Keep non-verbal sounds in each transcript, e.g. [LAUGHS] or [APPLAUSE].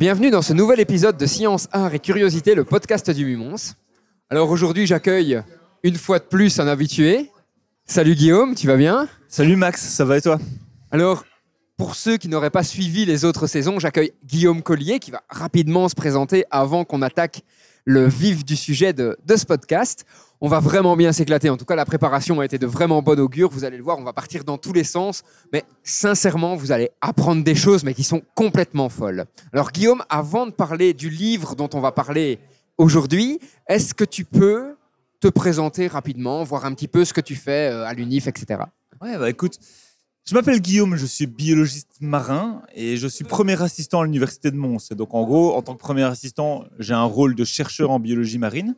Bienvenue dans ce nouvel épisode de Science, Art et Curiosité, le podcast du Mumons. Alors aujourd'hui, j'accueille une fois de plus un habitué. Salut Guillaume, tu vas bien? Salut Max, ça va et toi? Alors, pour ceux qui n'auraient pas suivi les autres saisons, j'accueille Guillaume Collier qui va rapidement se présenter avant qu'on attaque le vif du sujet de, de ce podcast. On va vraiment bien s'éclater. En tout cas, la préparation a été de vraiment bon augure. Vous allez le voir, on va partir dans tous les sens. Mais sincèrement, vous allez apprendre des choses, mais qui sont complètement folles. Alors, Guillaume, avant de parler du livre dont on va parler aujourd'hui, est-ce que tu peux te présenter rapidement, voir un petit peu ce que tu fais euh, à l'UNIF, etc. Ouais, bah écoute, je m'appelle Guillaume, je suis biologiste marin et je suis premier assistant à l'université de Mons. Et donc en gros, en tant que premier assistant, j'ai un rôle de chercheur en biologie marine.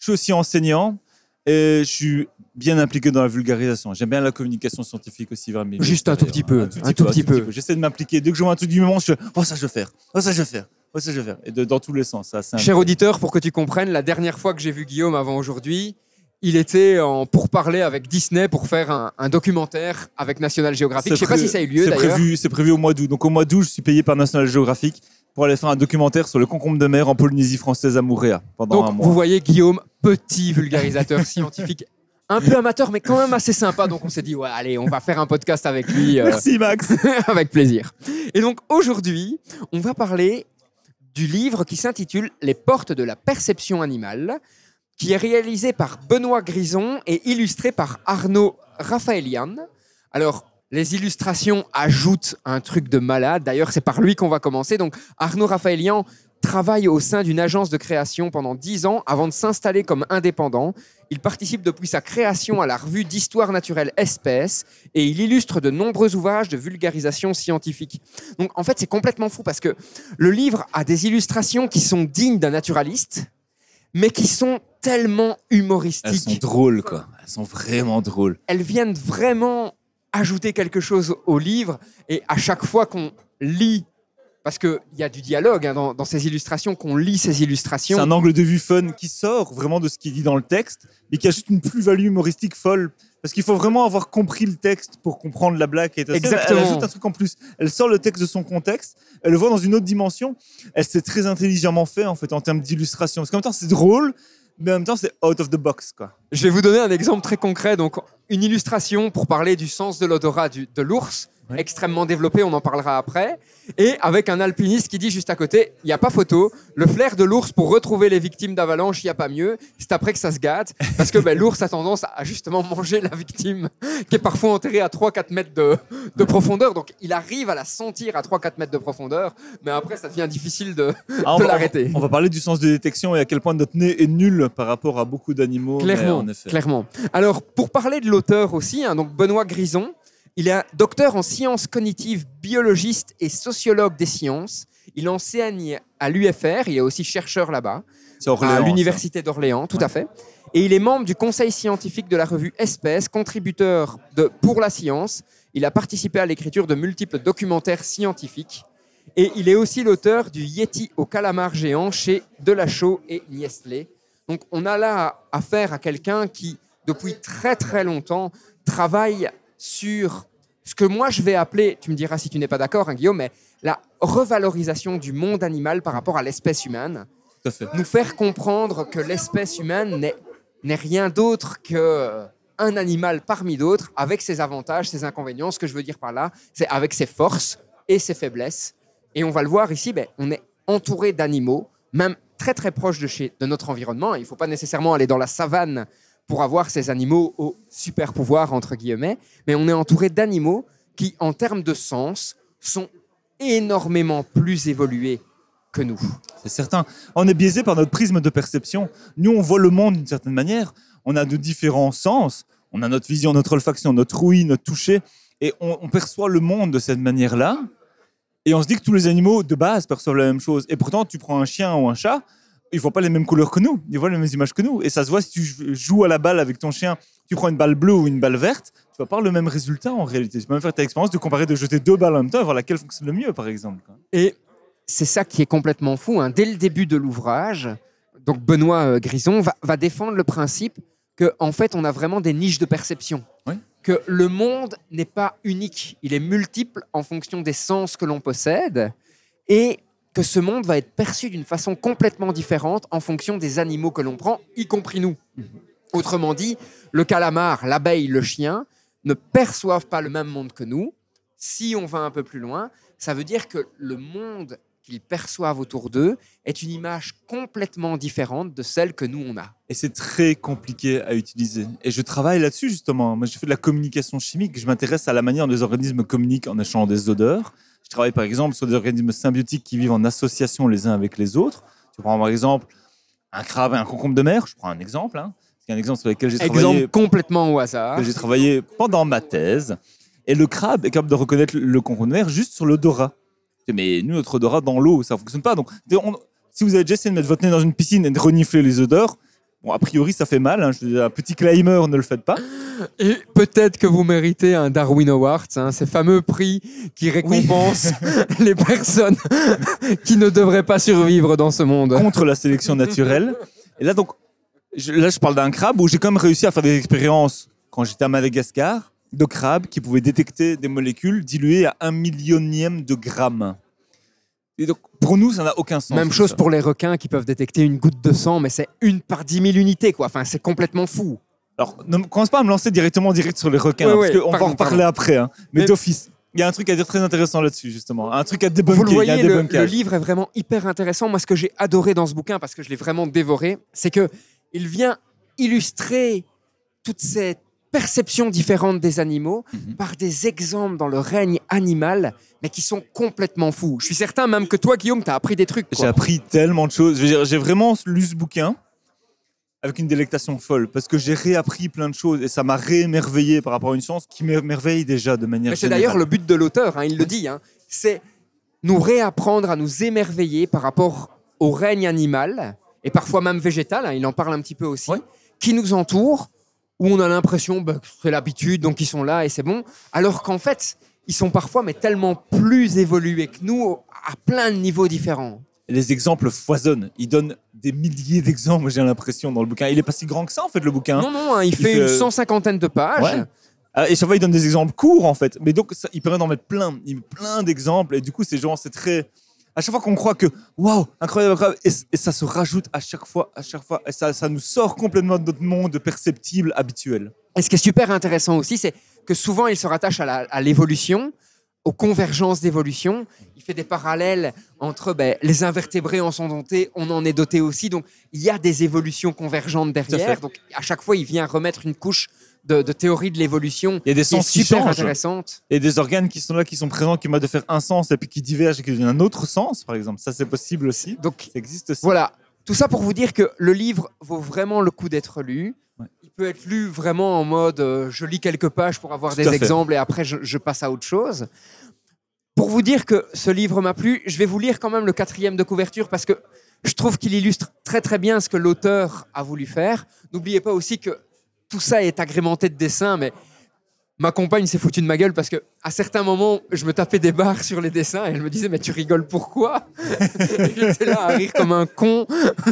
Je suis aussi enseignant et je suis bien impliqué dans la vulgarisation. J'aime bien la communication scientifique aussi vers mes Juste un tout petit peu, un tout petit peu. J'essaie de m'impliquer. Dès que je vois un truc du moment, je oh ça je veux faire, oh ça je veux faire, oh ça je veux faire. Et de- dans tous les sens. Ça, Cher auditeur, pour que tu comprennes, la dernière fois que j'ai vu Guillaume avant aujourd'hui, il était en pourparlers avec Disney pour faire un, un documentaire avec National Geographic. Je sais pas si ça a eu lieu c'est d'ailleurs. prévu, c'est prévu au mois d'août. Donc au mois d'août, je suis payé par National Geographic pour aller faire un documentaire sur le concombre de mer en Polynésie française à Moorea pendant un Donc mois. vous voyez Guillaume, petit vulgarisateur [LAUGHS] scientifique, un peu amateur mais quand même assez sympa. Donc on s'est dit ouais allez, on va faire un podcast avec lui. euh, Merci Max. [LAUGHS] avec plaisir. Et donc aujourd'hui, on va parler du livre qui s'intitule Les portes de la perception animale, qui est réalisé par Benoît Grison et illustré par Arnaud Raphaëlian. Alors, les illustrations ajoutent un truc de malade. D'ailleurs, c'est par lui qu'on va commencer. Donc, Arnaud Raphaëlian travaille au sein d'une agence de création pendant 10 ans avant de s'installer comme indépendant. Il participe depuis sa création à la revue d'histoire naturelle Espèce et il illustre de nombreux ouvrages de vulgarisation scientifique. Donc en fait, c'est complètement fou parce que le livre a des illustrations qui sont dignes d'un naturaliste, mais qui sont tellement Elles humoristiques. sont drôles quoi. Elles sont vraiment drôles. Elles viennent vraiment ajouter quelque chose au livre et à chaque fois qu'on lit, parce qu'il y a du dialogue hein, dans, dans ces illustrations, qu'on lit ces C'est illustrations, un angle de vue fun qui sort vraiment de ce qui est dit dans le texte, mais qui ajoute une plus-value humoristique folle. Parce qu'il faut vraiment avoir compris le texte pour comprendre la blague qui est Exactement. Elle ajoute un truc en plus. Elle sort le texte de son contexte, elle le voit dans une autre dimension. Elle c'est très intelligemment fait en fait en termes d'illustration. Parce qu'en même temps c'est drôle, mais en même temps c'est out of the box quoi. Je vais vous donner un exemple très concret. Donc, une illustration pour parler du sens de l'odorat de l'ours, Extrêmement développé, on en parlera après. Et avec un alpiniste qui dit juste à côté il n'y a pas photo, le flair de l'ours pour retrouver les victimes d'avalanche, il n'y a pas mieux. C'est après que ça se gâte. Parce que ben, [LAUGHS] l'ours a tendance à justement manger la victime, qui est parfois enterrée à 3-4 mètres de, de profondeur. Donc, il arrive à la sentir à 3-4 mètres de profondeur. Mais après, ça devient difficile de, Ah, de l'arrêter. On va parler du sens de détection et à quel point notre nez est nul par rapport à beaucoup d'animaux. mais Clairement, en effet. clairement. Alors, pour parler de l'auteur aussi, hein, donc Benoît Grison, il est un docteur en sciences cognitives, biologiste et sociologue des sciences. Il enseigne à l'UFR, il est aussi chercheur là-bas, à l'université d'Orléans, tout à fait. Et il est membre du conseil scientifique de la revue Espèce, contributeur de Pour la science. Il a participé à l'écriture de multiples documentaires scientifiques. Et il est aussi l'auteur du Yeti au calamar géant chez Delachaux et Niestlé. Donc on a là affaire à quelqu'un qui, depuis très très longtemps, travaille sur ce que moi je vais appeler, tu me diras si tu n'es pas d'accord, hein, Guillaume, mais la revalorisation du monde animal par rapport à l'espèce humaine Tout fait. nous faire comprendre que l'espèce humaine n'est, rien d'autre que un animal parmi d'autres, avec ses avantages, ses inconvénients. Ce que je veux dire par là, c'est avec ses forces et ses faiblesses. Et on va le voir ici, ben, on est entouré d'animaux, même très très proches de, chez, de notre environnement. Il ne faut pas nécessairement aller dans la savane pour avoir ces animaux au super pouvoir, entre guillemets, mais on est entouré d'animaux qui, en termes de sens, sont énormément plus évolués que nous. C'est certain. On est biaisé par notre prisme de perception. Nous, on voit le monde d'une certaine manière. On a de différents sens. On a notre vision, notre olfaction, notre ouïe, notre toucher. Et on, on perçoit le monde de cette manière-là. Et on se dit que tous les animaux, de base, perçoivent la même chose. Et pourtant, tu prends un chien ou un chat, ils voient pas les mêmes couleurs que nous, ils voient les mêmes images que nous. Et ça se voit si tu joues à la balle avec ton chien, tu prends une balle bleue ou une balle verte, tu vas pas le même résultat en réalité. Tu peux même faire ta expérience de comparer, de jeter deux balles en même temps et voir laquelle fonctionne le mieux, par exemple. Et c'est ça qui est complètement fou. hein. Dès le début de l'ouvrage, donc Benoît euh, Grison va, va défendre le principe que en fait, on a vraiment des niches de perception. Oui. Que le monde n'est pas unique, il est multiple en fonction des sens que l'on possède, et que ce monde va être perçu d'une façon complètement différente en fonction des animaux que l'on prend, y compris nous. Autrement dit, le calamar, l'abeille, le chien ne perçoivent pas le même monde que nous. Si on va un peu plus loin, ça veut dire que le monde qu'ils perçoivent autour d'eux est une image complètement différente de celle que nous on a. Et c'est très compliqué à utiliser. Et je travaille là-dessus justement. Moi, je fais de la communication chimique. Je m'intéresse à la manière dont les organismes communiquent en échangeant des odeurs. Je travaille par exemple sur des organismes symbiotiques qui vivent en association les uns avec les autres. Tu prends par exemple un crabe et un concombre de mer. Je prends un exemple. Hein. C'est un exemple sur lequel j'ai travaillé Exemple complètement au hasard. j'ai travaillé pendant ma thèse. Et le crabe est capable de reconnaître le concombre de mer juste sur l'odorat. Mais nous, notre odorat dans l'eau, ça ne fonctionne pas. Donc, on- si vous avez déjà essayé de mettre votre nez dans une piscine et de renifler les odeurs, bon, a priori, ça fait mal. hein. Je un petit climber, ne le faites pas. Et peut-être que vous méritez un Darwin Award, hein, ces fameux prix qui récompensent [LAUGHS] les personnes qui ne devraient pas survivre dans ce monde. contre la sélection naturelle. Et là, donc, je, là, je parle d'un crabe où j'ai quand même réussi à faire des expériences quand j'étais à Madagascar de crabes qui pouvaient détecter des molécules diluées à un millionième de gramme. Et donc, pour nous, ça n'a aucun sens. Même chose ça. pour les requins qui peuvent détecter une goutte de sang, mais c'est une par 10 000 unités, quoi. Enfin, c'est complètement fou. Alors, ne me- commence pas à me lancer directement direct sur les requins, hein, ouais, parce qu'on va en reparler après. hein. Mais, Mais- d'office, il y a un truc à dire très intéressant là-dessus, justement. Un truc à Vous débunker. le a un voyez, le, le livre est vraiment hyper intéressant. Moi, ce que j'ai adoré dans ce bouquin, parce que je l'ai vraiment dévoré, c'est que il vient illustrer toutes ces perceptions différentes des animaux Mhm. par des exemples dans le règne animal, mais qui sont complètement fous. Je suis certain même que toi, Guillaume, tu as appris des trucs. J'ai appris tellement de choses. J'ai vraiment lu ce bouquin avec une délectation folle parce que j'ai réappris plein de choses et ça m'a réémerveillé par rapport à une science qui m'émerveille déjà de manière c'est d'ailleurs le but de l'auteur, hein, il le dit, hein, c'est nous réapprendre à nous émerveiller par rapport au règne animal, et parfois même végétal, hein, il en parle un petit peu aussi, Ouais. qui nous entoure, où on a l'impression bah, que c'est l'habitude, donc ils sont là et c'est bon, alors qu'en fait, ils sont parfois mais tellement plus évolués que nous à plein de niveaux différents. Les exemples foisonnent. Il donne des milliers d'exemples, j'ai l'impression, dans le bouquin. Il est pas si grand que ça, en fait, le bouquin. Non, non, hein, il, fait fait- une cent cinquantaine de pages. Ouais. Ah, Et chaque fois, il donne des exemples courts, en fait. Mais donc, ça, il permet d'en mettre plein. Il met plein d'exemples. Et du coup, c'est genre, c'est très. À chaque fois qu'on croit que, waouh, incroyable, incroyable. Et, et ça se rajoute à chaque fois, à chaque fois. Et ça, ça nous sort complètement de notre monde perceptible, habituel. Et ce qui est super intéressant aussi, c'est que souvent, il se rattache à l'évolution, aux convergences d'évolution. Il fait des parallèles entre ben, les invertébrés en sont dotés, on en est doté aussi. Donc, il y a des évolutions convergentes derrière. Donc, à chaque fois, il vient remettre une couche de, de théorie de l'évolution Il y a des sens qui super changent. intéressante. Et des organes qui sont là, qui sont présents, qui vont de faire un sens et puis qui divergent et qui deviennent un autre sens, par exemple. Ça, c'est possible aussi. Donc, Ça existe aussi. Voilà, tout ça pour vous dire que le livre vaut vraiment le coup d'être lu. Ouais. Il peut être lu vraiment en mode euh, je lis quelques pages pour avoir Tout des exemples et après je, je passe à autre chose. Pour vous dire que ce livre m'a plu, je vais vous lire quand même le quatrième de couverture parce que je trouve qu'il illustre très très bien ce que l'auteur a voulu faire. N'oubliez pas aussi que tout ça est agrémenté de dessins, mais ma compagne s'est foutue de ma gueule parce que à certains moments, je me tapais des barres sur les dessins et elle me disait mais tu rigoles pourquoi? [LAUGHS] J'étais là à rire comme un con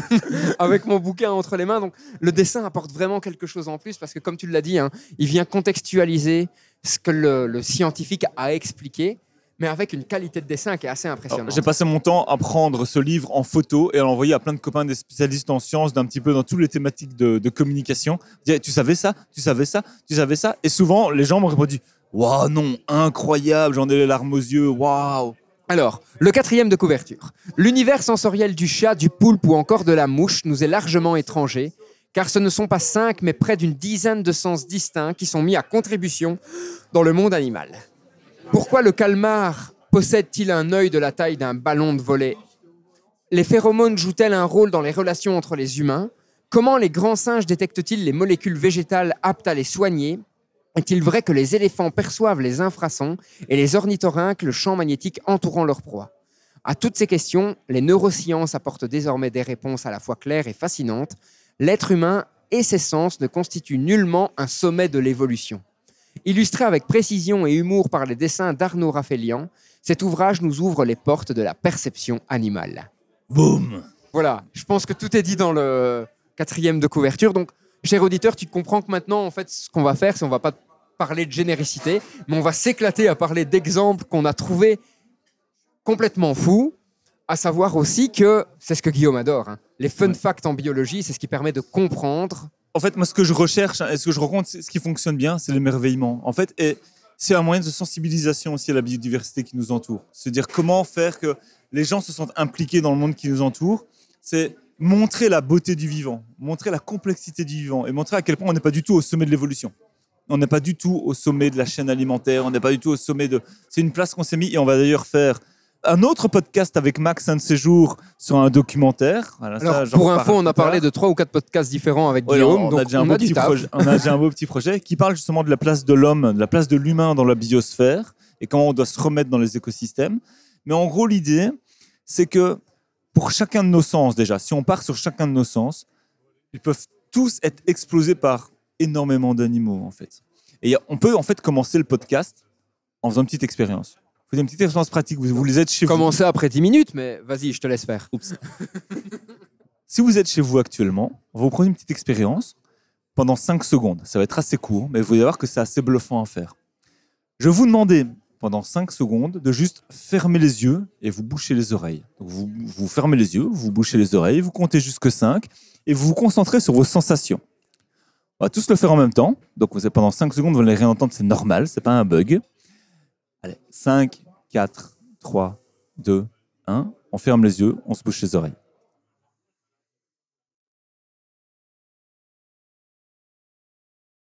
[LAUGHS] avec mon bouquin entre les mains. Donc le dessin apporte vraiment quelque chose en plus parce que comme tu l'as dit, hein, il vient contextualiser ce que le scientifique a expliqué, mais avec une qualité de dessin qui est assez impressionnante. J'ai passé mon temps à prendre ce livre en photo et à l'envoyer à plein de copains des spécialistes en sciences, d'un petit peu dans toutes les thématiques de, de communication. Je disais, Tu savais ça Tu savais ça Tu savais ça Et souvent, les gens m'ont répondu Waouh, non, incroyable, j'en ai les larmes aux yeux, waouh Alors, le quatrième de couverture. L'univers sensoriel du chat, du poulpe ou encore de la mouche nous est largement étranger, car ce ne sont pas cinq, mais près d'une dizaine de sens distincts qui sont mis à contribution dans le monde animal. Pourquoi le calmar possède-t-il un œil de la taille d'un ballon de volet Les phéromones jouent-elles un rôle dans les relations entre les humains? Comment les grands singes détectent-ils les molécules végétales aptes à les soigner? Est-il vrai que les éléphants perçoivent les infrasons et les ornithorynques le champ magnétique entourant leur proie? À toutes ces questions, les neurosciences apportent désormais des réponses à la fois claires et fascinantes. L'être humain et ses sens ne constituent nullement un sommet de l'évolution. Illustré avec précision et humour par les dessins d'Arnaud Raphaëlian, cet ouvrage nous ouvre les portes de la perception animale. Boum Voilà, je pense que tout est dit dans le quatrième de couverture. Donc, cher auditeur, tu comprends que maintenant, en fait, ce qu'on va faire, c'est on va pas parler de généricité, mais on va s'éclater à parler d'exemples qu'on a trouvés complètement fous, à savoir aussi que c'est ce que Guillaume adore. hein. Les fun Ouais. facts en biologie, c'est ce qui permet de comprendre. En fait, moi, ce que je recherche hein, et ce que je rencontre, c'est- ce qui fonctionne bien, c'est l'émerveillement. En fait, et c'est un moyen de sensibilisation aussi à la biodiversité qui nous entoure. Se dire comment faire que les gens se sentent impliqués dans le monde qui nous entoure. C'est montrer la beauté du vivant, montrer la complexité du vivant et montrer à quel point on n'est pas du tout au sommet de l'évolution. On n'est pas du tout au sommet de la chaîne alimentaire, on n'est pas du tout au sommet de... C'est une place qu'on s'est mis et on va d'ailleurs faire un autre podcast avec Max un de ces jours sur un documentaire. Voilà, ça, Alors, j'en pour info, on a parlé de trois ou quatre podcasts différents avec Ouais, Guillaume, on, donc a déjà un beau a petit projet, on a déjà un beau petit projet qui parle justement de la place de l'homme, de la place de l'humain dans la biosphère et comment on doit se remettre dans les écosystèmes. Mais en gros, l'idée, c'est que pour chacun de nos sens, déjà, si on part sur chacun de nos sens, ils peuvent tous être explosés par énormément d'animaux, en fait. Et on peut, en fait, commencer le podcast en faisant une petite expérience. Vous faites une petite expérience pratique. Vous, vous les êtes chez vous. Commencer après 10 minutes, mais vas-y, je te laisse faire. Oups. [LAUGHS] si vous êtes chez vous actuellement, vous prenez une petite expérience pendant 5 secondes. Ça va être assez court, mais vous allez voir que c'est assez bluffant à faire. Je vais vous demander pendant 5 secondes de juste fermer les yeux et vous boucher les oreilles. Donc vous, vous fermez les yeux, vous bouchez les oreilles, vous comptez jusque 5 et vous vous concentrez sur vos sensations. On va tous le faire en même temps. Donc vous avez pendant 5 secondes, vous n'allez rien entendre, c'est normal, c'est pas un bug. Allez, 5, 4, 3, 2, 1. On ferme les yeux, on se bouche les oreilles.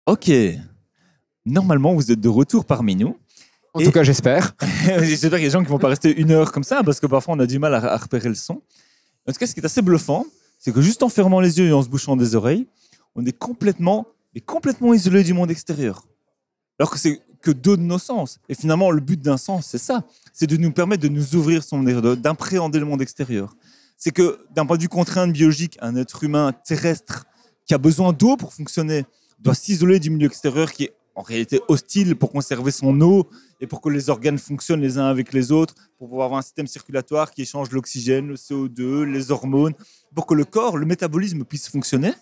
Ok. Normalement, vous êtes de retour parmi nous. En Et- tout cas, j'espère. [LAUGHS] J'espère qu'il y a des gens qui vont pas rester une heure comme ça, parce que parfois on a du mal à, à repérer le son. En tout cas, ce qui est assez bluffant, c'est que juste en fermant les yeux et en se bouchant des oreilles, on est complètement, mais complètement isolé du monde extérieur. Alors que c'est que deux de nos sens. Et finalement, le but d'un sens, c'est ça. C'est de nous permettre de nous ouvrir son de- d'appréhender le monde extérieur. C'est que d'un point de vue contrainte biologique, un être humain terrestre qui a besoin d'eau pour fonctionner doit s'isoler du milieu extérieur qui est en réalité hostile pour conserver son eau et pour que les organes fonctionnent les uns avec les autres, pour pouvoir avoir un système circulatoire qui échange l'oxygène, le CO2, les hormones, pour que le corps, le métabolisme puisse fonctionner.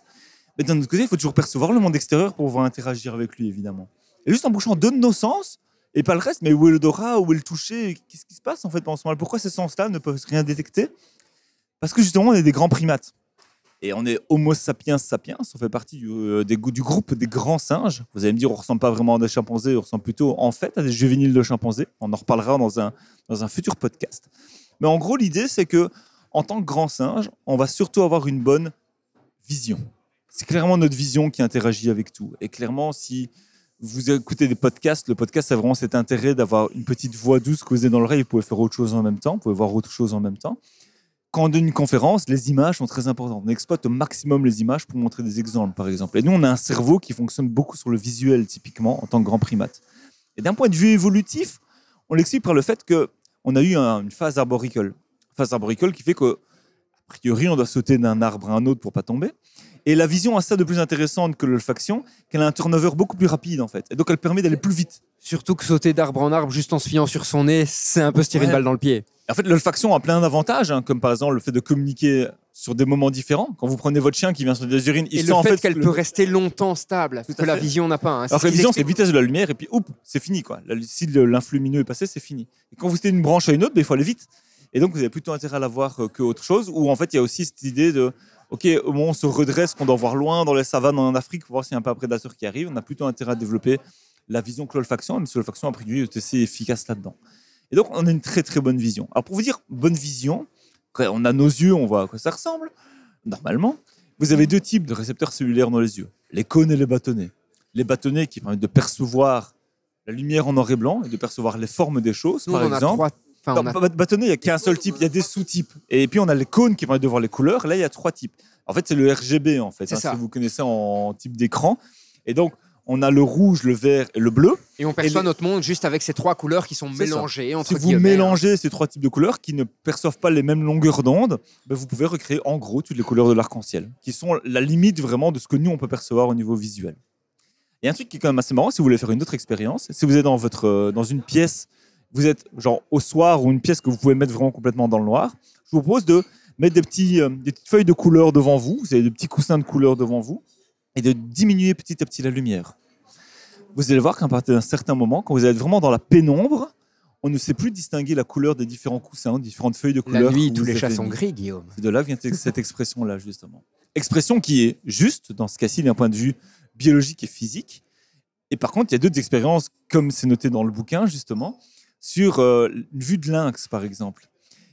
Mais d'un autre côté, il faut toujours percevoir le monde extérieur pour pouvoir interagir avec lui, évidemment. Et juste en bouchant deux de nos sens, et pas le reste, mais où est l'odorat, où est le toucher, qu'est-ce qui se passe en fait pendant ce moment Pourquoi ces sens-là ne peuvent rien détecter? Parce que justement, on est des grands primates. Et on est Homo sapiens sapiens, on fait partie du, euh, des du groupe des grands singes. Vous allez me dire, on ressemble pas vraiment à des chimpanzés, on ressemble plutôt en fait à des juvéniles de chimpanzés. On en reparlera dans un, dans un futur podcast. Mais en gros, l'idée, c'est que en tant que grand singe, on va surtout avoir une bonne vision. C'est clairement notre vision qui interagit avec tout. Et clairement, si vous écoutez des podcasts, le podcast a vraiment cet intérêt d'avoir une petite voix douce avez dans l'oreille, vous pouvez faire autre chose en même temps, vous pouvez voir autre chose en même temps. Quand on donne une conférence, les images sont très importantes. On exploite au maximum les images pour montrer des exemples, par exemple. Et nous, on a un cerveau qui fonctionne beaucoup sur le visuel, typiquement, en tant que grand primate. Et d'un point de vue évolutif, on l'explique par le fait que on a eu un- une phase arboricole. Phase arboricole qui fait que, priori, on doit sauter d'un arbre à un autre pour pas tomber. Et la vision a ça de plus intéressante que l'olfaction, qu'elle a un turnover beaucoup plus rapide, en fait. Et donc, elle permet d'aller plus vite. Surtout que sauter d'arbre en arbre juste en se fiant sur son nez, c'est un peu se tirer Ouais. une balle dans le pied. En fait, l'olfaction a plein d'avantages, hein, comme par exemple le fait de communiquer sur des moments différents. Quand vous prenez votre chien qui vient sur des urines, il Et sent le en fait, fait qu'elle le- peut rester longtemps stable, que la fait. vision n'a pas. hein. Alors que la vision, c'est vitesse de la lumière, et puis, oups, c'est fini. Quoi. Si l'influx lumineux est passé, c'est fini. Et quand vous êtes d'une branche à une autre, ben, il faut aller vite. Et donc, vous avez plutôt intérêt à la voir euh, que autre chose. Ou en fait, il y a aussi cette idée de, OK, au moment où on se redresse, qu'on doit voir loin dans les savanes en Afrique pour voir s'il y a peu un prédateur qui arrive, on a plutôt intérêt à développer la vision que l'olfaction, même si l'olfaction, a est assez efficace là-dedans. Et donc, on a une très, très bonne vision. Alors, pour vous dire, bonne vision, on a nos yeux, on voit à quoi ça ressemble, normalement. Vous avez deux types de récepteurs cellulaires dans les yeux, les cônes et les bâtonnets. Les bâtonnets qui permettent de percevoir la lumière en noir et blanc et de percevoir les formes des choses, Nous, par on en a exemple. trois. Enfin, on a- bâ- bâtonnet, il n'y a qu'un seul type, il y a des sous-types. Et puis on a les cônes qui permettent de voir les couleurs. Là, il y a trois types. En fait, c'est le RGB, en fait, C'est hein, ça. si vous connaissez en type d'écran. Et donc, on a le rouge, le vert et le bleu. Et on perçoit les- notre monde juste avec ces trois couleurs qui sont mélangées entre Si vous hein. mélangez ces trois types de couleurs qui ne perçoivent pas les mêmes longueurs d'onde, ben, vous pouvez recréer en gros toutes les couleurs de l'arc-en-ciel, qui sont la limite vraiment de ce que nous on peut percevoir au niveau visuel. Il y a un truc qui est quand même assez marrant, si vous voulez faire une autre expérience, si vous êtes dans, votre, euh, dans une pièce, vous êtes genre au soir ou une pièce que vous pouvez mettre vraiment complètement dans le noir, je vous propose de mettre des, petits, euh, des petites feuilles de couleurs devant vous, vous avez des petits coussins de couleurs devant vous, et de diminuer petit à petit la lumière. Vous allez voir qu'à partir d'un certain moment, quand vous êtes vraiment dans la pénombre, on ne sait plus distinguer la couleur des différents coussins, différentes feuilles de La couleurs. nuit, tous les chats sont gris, Guillaume. C'est de là vient cette expression-là, justement. Expression qui est juste, dans ce cas-ci, d'un point de vue biologique et physique. Et par contre, il y a d'autres expériences, comme c'est noté dans le bouquin, justement, sur euh, une vue de lynx, par exemple.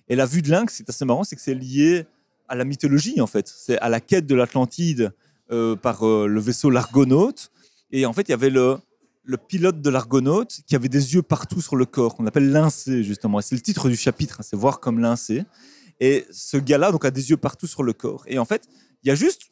Et la vue de lynx, c'est assez marrant, c'est que c'est lié à la mythologie, en fait. C'est à la quête de l'Atlantide euh, par euh, le vaisseau l'Argonaute. Et en fait, il y avait le, pilote de l'Argonaute qui avait des yeux partout sur le corps, qu'on appelle Lincé, justement. C'est le titre du chapitre, hein, c'est Voir comme Lincé. Et ce gars-là donc, a des yeux partout sur le corps. Et en fait, il y a juste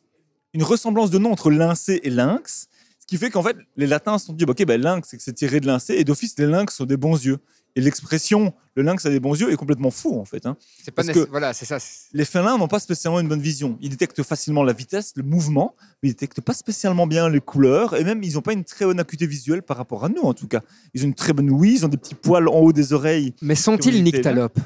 une ressemblance de nom entre Lincé et Lynx, ce qui fait qu'en fait, les latins se sont dit, bah, ok, ben, lynx, c'est que c'est tiré de Lincé, et d'office, les lynx ont des bons yeux. Et l'expression le lynx a des bons yeux est complètement faux, en fait. hein. C'est pas Parce que- Voilà, c'est ça. c'est- Les félins n'ont pas spécialement une bonne vision. Ils détectent facilement la vitesse, le mouvement, mais ils détectent pas spécialement bien les couleurs, et même ils n'ont pas une très bonne acuité visuelle par rapport à nous, en tout cas. Ils ont une très bonne ouïe, ils ont des petits poils en haut des oreilles. Mais sont-ils nyctalopes?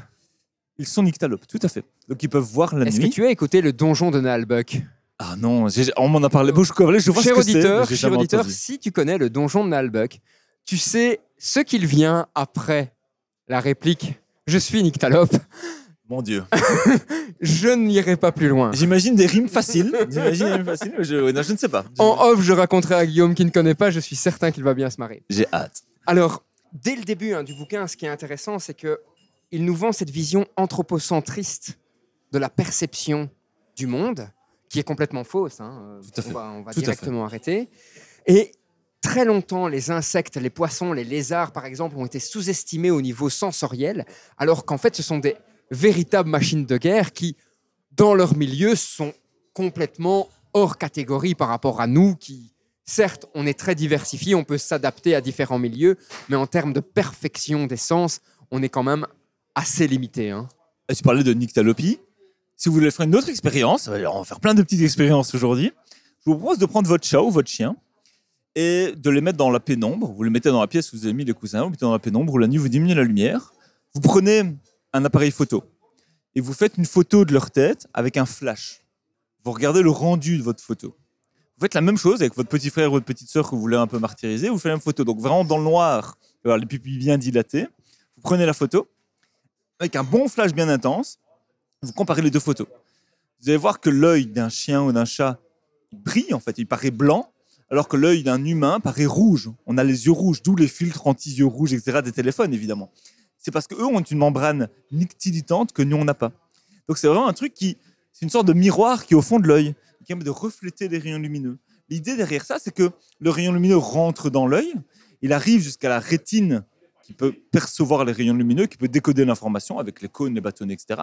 Ils sont nyctalopes, tout à fait. Donc ils peuvent voir la Est-ce que nuit. tu as écouté le donjon de Nalbuck? Ah non, j'ai- on m'en a parlé. Bon, je, je vois Cher ce que c'est, auditeur, j'ai cher auditeur, si tu connais le donjon de Nalbuck, tu sais ce qu'il vient après la réplique « Je suis nyctalope Mon Dieu. [LAUGHS] ». Je n'irai pas plus loin. J'imagine des rimes faciles. J'imagine des rimes faciles, je, non, je ne sais pas. En off, je raconterai à Guillaume qui ne connaît pas, je suis certain qu'il va bien se marrer. J'ai hâte. Alors, dès le début hein, du bouquin, ce qui est intéressant, c'est que il nous vend cette vision anthropocentriste de la perception du monde, qui est complètement fausse. hein. Tout à fait. On va, on va Tout à directement arrêter. Et très longtemps, les insectes, les poissons, les lézards, par exemple, ont été sous-estimés au niveau sensoriel, alors qu'en fait, ce sont des véritables machines de guerre qui, dans leur milieu, sont complètement hors catégorie par rapport à nous qui, certes, on est très diversifié, on peut s'adapter à différents milieux, mais en termes de perfection des sens, on est quand même assez limité. hein. Tu parlais de nyctalopie. Si vous voulez faire une autre expérience, on va faire plein de petites expériences aujourd'hui. Je vous propose de prendre votre chat ou votre chien et de les mettre dans la pénombre. Vous les mettez dans la pièce où vous avez mis les coussins, vous mettez dans la pénombre, ou la nuit, vous diminuez la lumière. Vous prenez un appareil photo et vous faites une photo de leur tête avec un flash. Vous regardez le rendu de votre photo. Vous faites la même chose avec votre petit frère ou votre petite sœur que vous voulez un peu martyriser, vous faites la même photo. Donc vraiment dans le noir, les pupilles bien dilatées. Vous prenez la photo avec un bon flash bien intense, vous comparez les deux photos. Vous allez voir que l'œil d'un chien ou d'un chat il brille en fait, il paraît blanc, alors que l'œil d'un humain paraît rouge. On a les yeux rouges, d'où les filtres anti-yeux rouges, etc. des téléphones évidemment. C'est parce qu'eux ont une membrane nictilitante que nous on n'a pas. Donc c'est vraiment un truc qui, c'est une sorte de miroir qui est au fond de l'œil, qui permet de refléter les rayons lumineux. L'idée derrière ça, c'est que le rayon lumineux rentre dans l'œil, il arrive jusqu'à la rétine qui peut percevoir les rayons lumineux, qui peut décoder l'information avec les cônes, les bâtonnets, etc.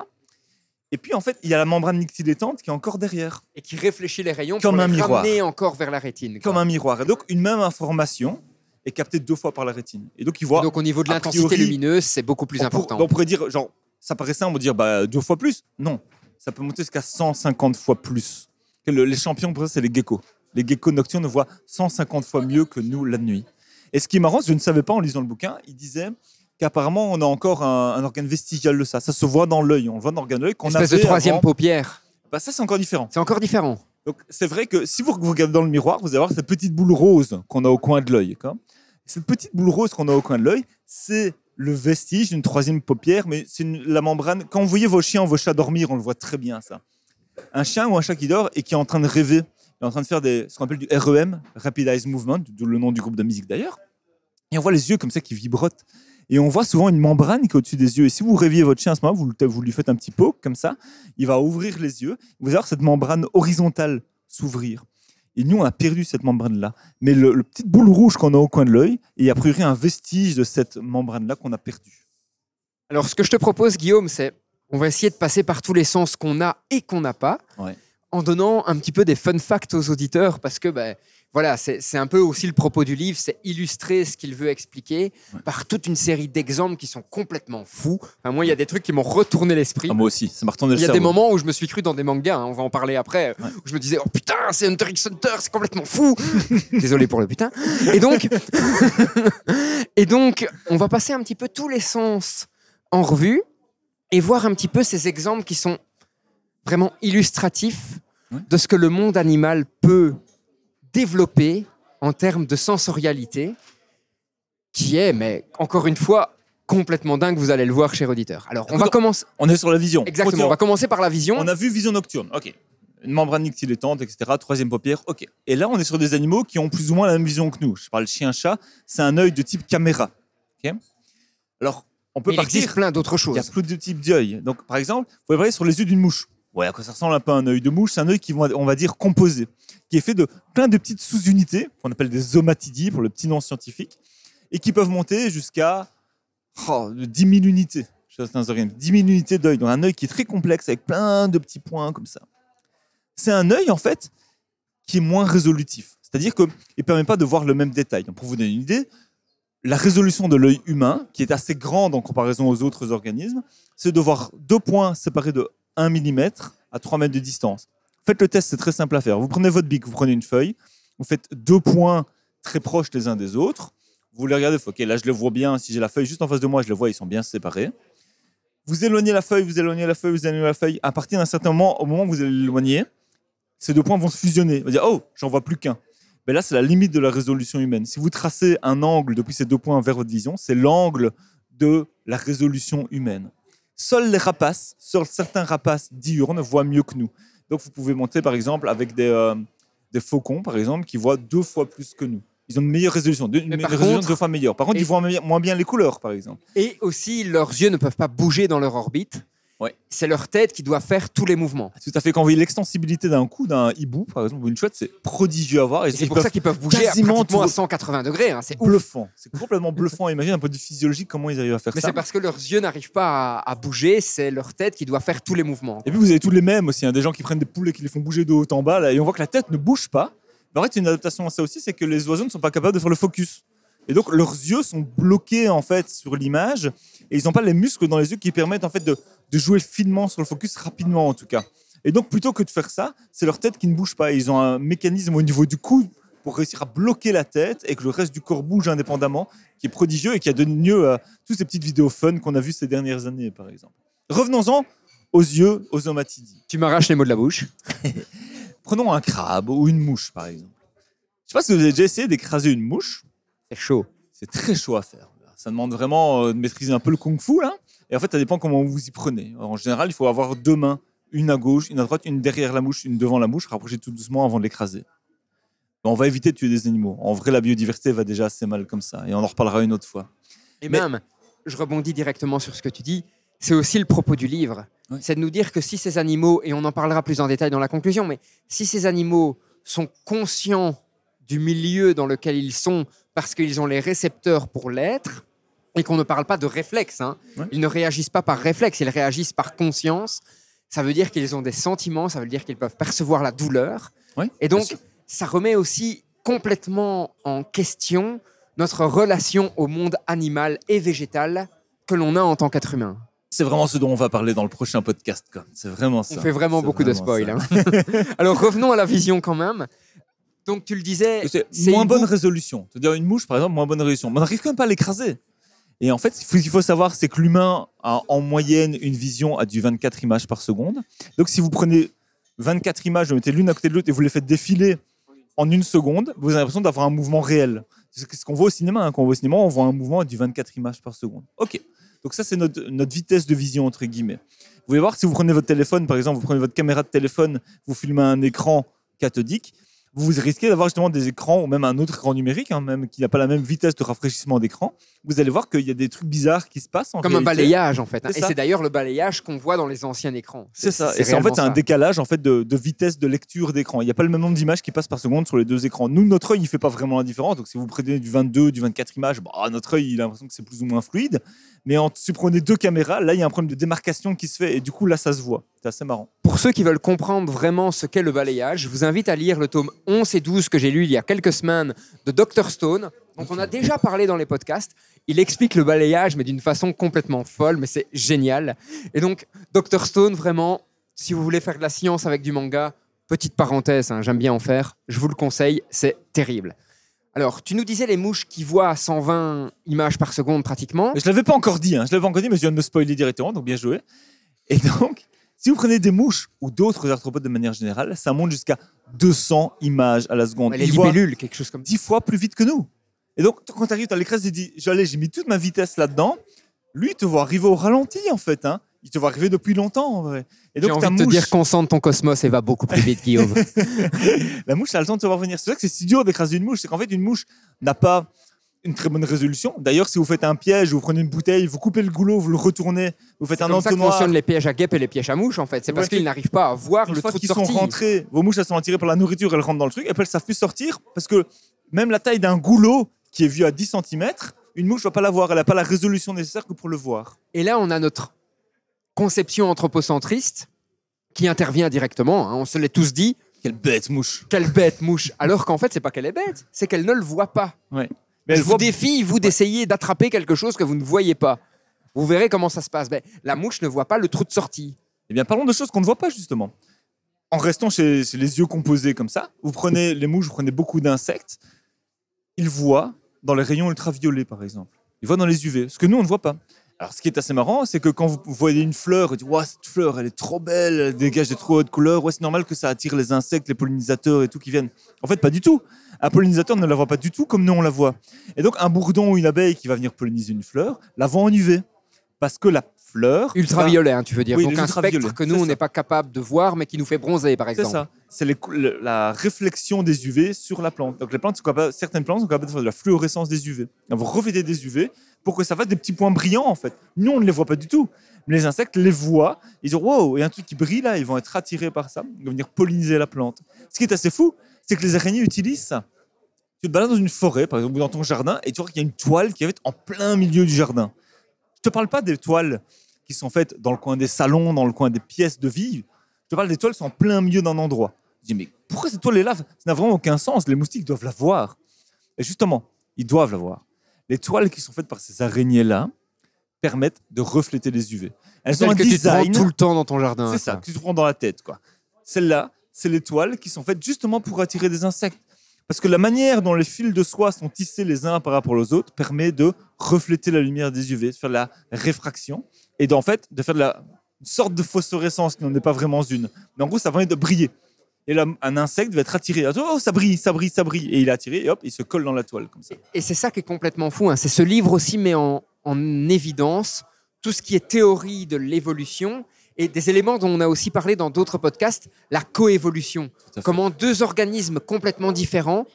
Et puis en fait, il y a la membrane nictilétante qui est encore derrière, Et qui réfléchit les rayons Comme pour un les miroir. ramener encore vers la rétine. quoi. comme un miroir. Et donc une même information est captée deux fois par la rétine. Et donc il voit. Donc au niveau de l'intensité lumineuse, c'est beaucoup plus on, pour- important. on pourrait dire, genre, ça paraît simple, on pourrait dire bah, deux fois plus. Non, ça peut monter jusqu'à 150 fois plus. Le- les champions, pour ça, c'est les geckos. Les geckos nocturnes voient 150 fois mieux que nous la nuit. Et ce qui est marrant, je ne savais pas en lisant le bouquin, il disait qu'apparemment on a encore un, un organe vestigial de ça. Ça se voit dans l'œil. On le voit dans l'organe de l'œil qu'on Espèce avait de troisième avant. paupière. Bah, ça, c'est encore différent. C'est encore différent. Donc c'est vrai que si vous regardez dans le miroir, vous allez voir cette petite boule rose qu'on a au coin de l'œil. d'accord Cette petite boule rose qu'on a au coin de l'œil, c'est le vestige d'une troisième paupière, mais c'est la membrane. Quand vous voyez vos chiens ou vos chats dormir, on le voit très bien ça. Un chien ou un chat qui dort et qui est en train de rêver, il est en train de faire des, ce qu'on appelle du REM, Rapid Eye Movement, d'où le nom du groupe de musique d'ailleurs. Et on voit les yeux comme ça qui vibrotent. Et on voit souvent une membrane qui est au-dessus des yeux. Et si vous réveillez votre chien à ce moment, vous, vous lui faites un petit poke comme ça, il va ouvrir les yeux. Vous allez voir cette membrane horizontale s'ouvrir. Et nous, on a perdu cette membrane-là. Mais le, le petite boule rouge qu'on a au coin de l'œil, il y a a priori un vestige de cette membrane-là qu'on a perdu. Alors, ce que je te propose, Guillaume, c'est on va essayer de passer par tous les sens qu'on a et qu'on n'a pas. Ouais. en donnant un petit peu des fun facts aux auditeurs parce que ben, voilà, c'est un peu aussi le propos du livre, c'est illustrer ce qu'il veut expliquer par toute une série d'exemples qui sont complètement fous. Enfin, moi, il y a des trucs qui m'ont retourné l'esprit. Ah, moi aussi, ça m'a retourné le Il y a cerveau. des moments où je me suis cru dans des mangas, hein, on va en parler après, Ouais. où je me disais, oh putain, c'est Hunter x Hunter, c'est complètement fou. [LAUGHS] Désolé pour le putain. Et donc, [LAUGHS] et donc, on va passer un petit peu tous les sens en revue et voir un petit peu ces exemples qui sont vraiment illustratifs Ouais. de ce que le monde animal peut développer en termes de sensorialité, qui est, mais encore une fois, complètement dingue, vous allez le voir, cher auditeur. Alors, on va commencer. On est sur la vision. Exactement, on va commencer par la vision. On a vu vision nocturne, ok. Une membrane nictilétante, etc. Troisième paupière, ok. Et là, on est sur des animaux qui ont plus ou moins la même vision que nous. Je parle chien-chat, c'est un œil de type caméra. ok Alors, on peut il partir. existe plein d'autres Il y a choses. plus de types d'œil. Donc, par exemple, vous pouvez regarder sur les yeux d'une mouche. Ouais, quoi ça ressemble un peu à un œil de mouche C'est un œil qui, on va dire, composé, qui est fait de plein de petites sous-unités, qu'on appelle des omatidies pour le petit nom scientifique, et qui peuvent monter jusqu'à oh, 10 000 unités chez certains organismes. 10 000 unités d'œil. Donc, un œil qui est très complexe avec plein de petits points comme ça. C'est un œil, en fait, qui est moins résolutif. C'est-à-dire qu'il ne permet pas de voir le même détail. Donc, pour vous donner une idée, la résolution de l'œil humain, qui est assez grande en comparaison aux autres organismes, c'est de voir deux points séparés de 1 mm à 3 mètres de distance. Faites le test, c'est très simple à faire. Vous prenez votre bic, vous prenez une feuille, vous faites deux points très proches les uns des autres. Vous les regardez, ok, là je les vois bien. Si j'ai la feuille juste en face de moi, je les vois, ils sont bien séparés. Vous éloignez la feuille, vous éloignez la feuille, vous éloignez la feuille. À partir d'un certain moment, au moment où vous allez l'éloigner, ces deux points vont se fusionner. Vous allez dire, oh, j'en vois plus qu'un. Mais là, c'est la limite de la résolution humaine. Si vous tracez un angle depuis ces deux points vers votre vision, c'est l'angle de la résolution humaine. Seuls les rapaces, seuls certains rapaces diurnes voient mieux que nous. Donc, vous pouvez monter, par exemple, avec des, euh, des faucons, par exemple, qui voient deux fois plus que nous. Ils ont une meilleure résolution, deux- une Mais par résolution contre- deux fois meilleure. Par contre, ils voient moins bien les couleurs, par exemple. Et aussi, leurs yeux ne peuvent pas bouger dans leur orbite. Ouais. C'est leur tête qui doit faire tous les mouvements. Tout à fait. Quand vous voyez l'extensibilité d'un cou, d'un hibou, par exemple, ou une chouette, c'est prodigieux à voir. Et Et c'est pour ça qu'ils peuvent bouger à, quasiment à tout- 180 degrés. hein, C'est bluffant. C'est complètement bluffant. Imagine d'un point de vue physiologique comment ils arrivent à faire Mais ça. c'est parce que leurs yeux n'arrivent pas à, à bouger, c'est leur tête qui doit faire tous les mouvements. Et puis vous avez tous les mêmes aussi, hein, des gens qui prennent des poulets qui les font bouger de haut en bas, là, et on voit que la tête ne bouge pas. Mais en fait, une adaptation à ça aussi, c'est que les oiseaux ne sont pas capables de faire le focus. Et donc leurs yeux sont bloqués en fait sur l'image, et ils n'ont pas les muscles dans les yeux qui permettent en fait de, de jouer finement sur le focus rapidement en tout cas. Et donc plutôt que de faire ça, c'est leur tête qui ne bouge pas. Ils ont un mécanisme au niveau du cou pour réussir à bloquer la tête et que le reste du corps bouge indépendamment, qui est prodigieux et qui a donné lieu à toutes ces petites vidéos fun qu'on a vues ces dernières années, par exemple. Revenons-en aux yeux, aux omatidies. Tu m'arraches les mots de la bouche. [LAUGHS] Prenons un crabe ou une mouche, par exemple. Je sais pas si vous avez déjà essayé d'écraser une mouche. C'est chaud. C'est très chaud à faire. Ça demande vraiment euh, de maîtriser un peu le kung-fu, là. Et en fait, ça dépend comment vous y prenez. Alors, en général, il faut avoir deux mains, une à gauche, une à droite, une derrière la mouche, une devant la mouche, rapprocher tout doucement avant de l'écraser. On va éviter de tuer des animaux. En vrai, la biodiversité va déjà assez mal comme ça. Et on en reparlera une autre fois. Et Mais- même, je rebondis directement sur ce que tu dis, c'est aussi le propos du livre. C'est de nous dire que si ces animaux, et on en parlera plus en détail dans la conclusion, mais si ces animaux sont conscients du milieu dans lequel ils sont parce qu'ils ont les récepteurs pour l'être, et qu'on ne parle pas de réflexe, hein. Ouais. ils ne réagissent pas par réflexe, ils réagissent par conscience, ça veut dire qu'ils ont des sentiments, ça veut dire qu'ils peuvent percevoir la douleur. Ouais, Et donc, ça remet aussi complètement en question notre relation au monde animal et végétal que l'on a en tant qu'être humain. C'est vraiment ce dont on va parler dans le prochain podcast. C'est vraiment ça. On fait vraiment beaucoup de spoil. hein. [LAUGHS] Alors revenons à la vision quand même. Donc tu le disais, C'est moins bonne résolution. C'est-à-dire une mouche, par exemple, moins bonne résolution. Mais on n'arrive quand même pas à l'écraser. Et en fait, ce qu'il faut savoir, c'est que l'humain a en moyenne une vision à du 24 images par seconde. Donc si vous prenez 24 images, vous mettez l'une à côté de l'autre et vous les faites défiler en une seconde, vous avez l'impression d'avoir un mouvement réel. C'est ce qu'on voit au cinéma. hein. Quand on voit au cinéma, on voit un mouvement à du 24 images par seconde. OK. Donc ça, c'est notre, notre vitesse de vision, entre guillemets. Vous pouvez voir, si vous prenez votre téléphone, par exemple, vous prenez votre caméra de téléphone, vous filmez un écran cathodique, vous risquez d'avoir justement des écrans ou même un autre écran numérique, hein, même qui n'a pas la même vitesse de rafraîchissement d'écran. Vous allez voir qu'il y a des trucs bizarres qui se passent en comme un balayage en fait. hein. Et c'est d'ailleurs le balayage qu'on voit dans les anciens écrans. C'est ça. Et c'est en fait un décalage en fait de, de vitesse de lecture d'écran. Il n'y a pas le même nombre d'images qui passent par seconde sur les deux écrans. Nous, notre œil, il fait pas vraiment la différence. Donc si vous prenez du 22, du 24 images, bah, notre œil, il a l'impression que c'est plus ou moins fluide. Mais en, si vous prenez deux caméras, là, il y a un problème de démarcation qui se fait et du coup, là, ça se voit. C'est assez marrant. Pour ceux qui veulent comprendre vraiment ce qu'est le balayage, je vous invite à lire le tome 11 et 12 que j'ai lu il y a quelques semaines de Dr Stone, dont on a déjà parlé dans les podcasts. Il explique le balayage, mais d'une façon complètement folle, mais c'est génial. Et donc, Dr Stone, vraiment, si vous voulez faire de la science avec du manga, petite parenthèse, hein, j'aime bien en faire, je vous le conseille, c'est terrible. Alors, tu nous disais les mouches qui voient à 120 images par seconde pratiquement. Je l'avais pas encore dit, hein. je l'avais encore dit, mais je viens de me spoiler directement, donc bien joué. Et donc, si vous prenez des mouches ou d'autres arthropodes de manière générale, ça monte jusqu'à 200 images à la seconde. Les Ils voient libellules, quelque chose comme ça. 10 fois plus vite que nous. Et donc, quand tu arrives dans l'écran, tu dis, j'allais, j'ai mis toute ma vitesse là-dedans. Lui, il te voit arriver au ralenti, en fait. Hein. Il te voit arriver depuis longtemps, en vrai. Et J'ai donc, envie ta de te mouche, dire concentre ton cosmos et va beaucoup plus vite, Guillaume. [LAUGHS] la mouche a le temps de te voir venir. C'est ça que c'est si dur d'écraser une mouche. C'est qu'en fait, une mouche n'a pas une très bonne résolution. D'ailleurs, si vous faites un piège, vous prenez une bouteille, vous coupez le goulot, vous le retournez, vous faites C'est un comme ça que entonnoir. fonctionnent les pièges à guêpes et les pièges à mouches, en fait. C'est parce Ouais, qu'ils n'arrivent pas à voir Une le fois trou de sont rentrés, vos mouches elles sont attirées par la nourriture, elles rentrent dans le truc, et puis elles savent plus sortir parce que même la taille d'un goulot qui est vu à 10 cm, une mouche ne va pas la voir, elle n'a pas la résolution nécessaire que pour le voir. Et là, on a notre conception anthropocentriste qui intervient directement. hein. On se l'est tous dit. Quelle bête mouche Quelle bête mouche. Alors qu'en fait, c'est pas qu'elle est bête, c'est qu'elle ne le voit pas. Mais Je vous défie, vous, d'essayer d'attraper quelque chose que vous ne voyez pas. Vous verrez comment ça se passe. Ben, la mouche ne voit pas le trou de sortie. Eh bien, parlons de choses qu'on ne voit pas justement. En restant chez, chez les yeux composés comme ça, vous prenez les mouches, vous prenez beaucoup d'insectes, ils voient dans les rayons ultraviolets par exemple. Ils voient dans les UV, ce que nous on ne voit pas. Alors, ce qui est assez marrant, c'est que quand vous voyez une fleur, vous dites Waouh, cette fleur, elle est trop belle, elle dégage des trop hautes couleurs. Ouais, c'est normal que ça attire les insectes, les pollinisateurs et tout qui viennent. En fait, pas du tout. Un pollinisateur ne la voit pas du tout comme nous on la voit. Et donc, un bourdon ou une abeille qui va venir polliniser une fleur la voit en UV. Parce que la fleur. Ultraviolet, hein, tu veux dire. Oui, Donc un spectre que c'est nous, on ça. n'est pas capable de voir, mais qui nous fait bronzer, par C'est exemple. ça. C'est cou- le- la réflexion des UV sur la plante. Donc les plantes sont capables, certaines plantes sont capables de faire de la fluorescence des UV. Elles vont refléter des UV pour que ça fasse des petits points brillants en fait. Nous on ne les voit pas du tout. Mais les insectes les voient. Ils disent wow, il y a un truc qui brille là. Ils vont être attirés par ça. Ils vont venir polliniser la plante. Ce qui est assez fou, c'est que les araignées utilisent ça. Tu te balades dans une forêt, par exemple, ou dans ton jardin, et tu vois qu'il y a une toile qui est faite en plein milieu du jardin. Je te parle pas des toiles qui sont faites dans le coin des salons, dans le coin des pièces de vie. Je te parle des toiles qui sont en plein milieu d'un endroit. Je dis, mais pourquoi cette toile est là Ça n'a vraiment aucun sens. Les moustiques doivent la voir. Et justement, ils doivent la voir. Les toiles qui sont faites par ces araignées-là permettent de refléter les UV. Elles ont Celle un que tu te prends design. tout le temps dans ton jardin. C'est ça, que tu te prends dans la tête. quoi. Celles-là, c'est les toiles qui sont faites justement pour attirer des insectes. Parce que la manière dont les fils de soie sont tissés les uns par rapport aux autres permet de refléter la lumière des UV, de faire de la réfraction et d'en fait de faire de la une sorte de phosphorescence qui n'en est pas vraiment une. Mais en gros, ça permet de briller. Et là, un insecte va être attiré. Oh, ça brille, ça brille, ça brille. Et il est attiré et hop, il se colle dans la toile comme ça. Et c'est ça qui est complètement fou. hein. C'est ce livre aussi met en, en évidence tout ce qui est théorie de l'évolution et des éléments dont on a aussi parlé dans d'autres podcasts, la coévolution. Comment deux organismes complètement différents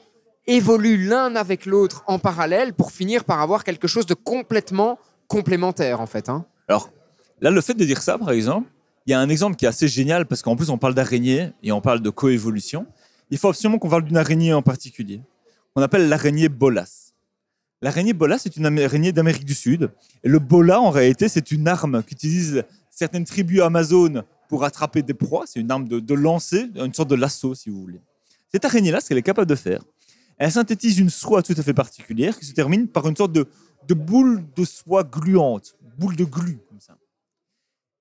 évoluent l'un avec l'autre en parallèle pour finir par avoir quelque chose de complètement complémentaire en fait. hein. Alors, là, le fait de dire ça, par exemple, il y a un exemple qui est assez génial parce qu'en plus, on parle d'araignée et on parle de coévolution. Il faut absolument qu'on parle d'une araignée en particulier. On appelle l'araignée bolas. L'araignée bolas, c'est une araignée d'Amérique du Sud. Le bola, en réalité, c'est une arme qu'utilisent certaines tribus amazones pour attraper des proies. C'est une arme de, de lancer, une sorte de lasso, si vous voulez. Cette araignée-là, ce qu'elle est capable de faire, elle synthétise une soie tout à fait particulière qui se termine par une sorte de, de boule de soie gluante, boule de glu, comme ça.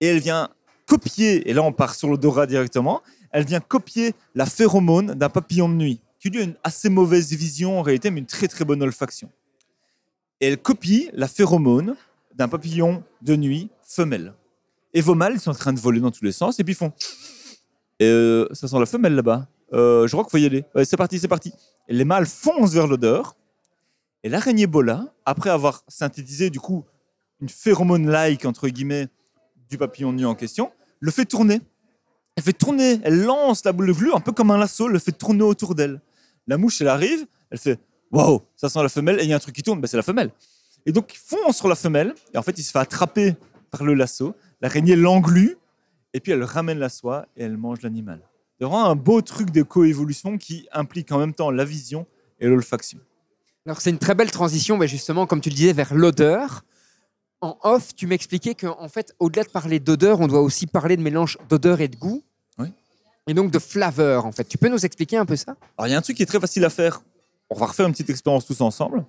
Et elle vient copier, et là on part sur l'odorat directement, elle vient copier la phéromone d'un papillon de nuit, qui lui a une assez mauvaise vision en réalité, mais une très très bonne olfaction. Et elle copie la phéromone d'un papillon de nuit femelle. Et vos mâles, ils sont en train de voler dans tous les sens, et puis ils font Euh, Ça sent la femelle là-bas. Euh, je crois qu'il faut y aller. C'est parti, c'est parti. Et les mâles foncent vers l'odeur. Et l'araignée bola, après avoir synthétisé du coup une phéromone-like, entre guillemets, du papillon de nuit en question, le fait tourner. Elle fait tourner, elle lance la boule de glu un peu comme un lasso, le fait tourner autour d'elle. La mouche, elle arrive, elle fait Waouh, ça sent la femelle, et il y a un truc qui tourne, ben, c'est la femelle. Et donc, il fonce sur la femelle, et en fait, il se fait attraper par le lasso. L'araignée l'englue, et puis elle ramène la soie et elle mange l'animal. C'est vraiment un beau truc de coévolution qui implique en même temps la vision et l'olfaction. Alors c'est une très belle transition, mais justement, comme tu le disais, vers l'odeur. En off, tu m'expliquais qu'en fait, au-delà de parler d'odeur, on doit aussi parler de mélange d'odeur et de goût. Oui. Et donc de flaveur, en fait. Tu peux nous expliquer un peu ça? Alors, il y a un truc qui est très facile à faire. On va refaire une petite expérience tous ensemble.